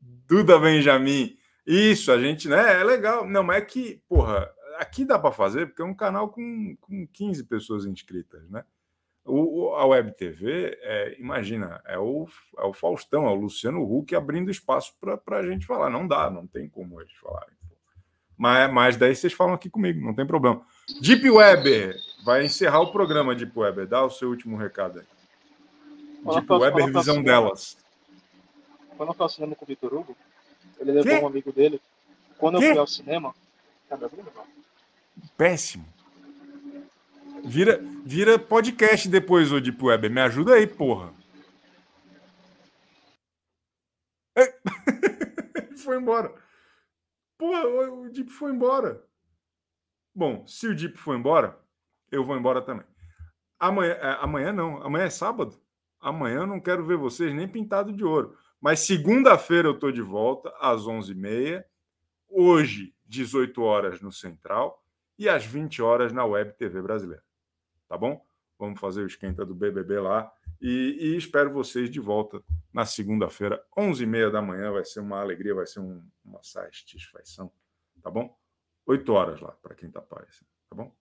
Duda Benjamin. Isso, a gente, né? É legal. Não, mas é que, porra, aqui dá para fazer, porque é um canal com, com 15 pessoas inscritas, né? O, a Web TV, é, imagina, é o, é o Faustão, é o Luciano Huck abrindo espaço para a gente falar. Não dá, não tem como eles falarem. Mas, mas daí vocês falam aqui comigo, não tem problema. Deep Web vai encerrar o programa, Deep Web. Dá o seu último recado aí. Deep Web, visão delas. Quando eu fui ao cinema com o Vitor Hugo, ele levou que? um amigo dele. Quando que? eu fui ao cinema. Tá me ouvindo? Péssimo. Vira, vira podcast depois, ô Deep Web. Me ajuda aí, porra. foi embora. Porra, o Deep foi embora. Bom, se o Deep foi embora, eu vou embora também. Amanhã, é, amanhã não, amanhã é sábado. Amanhã eu não quero ver vocês nem pintado de ouro. Mas segunda-feira eu tô de volta às 11h30. Hoje, 18 horas no Central e às 20 horas na Web TV Brasileira tá bom? Vamos fazer o esquenta do BBB lá E, e espero vocês de volta na segunda-feira, 11h30 da manhã. Vai ser uma alegria, vai ser um, uma satisfação, tá bom? 8 horas lá, para quem está aparecendo, tá bom?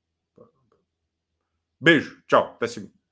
Beijo, tchau, até segunda.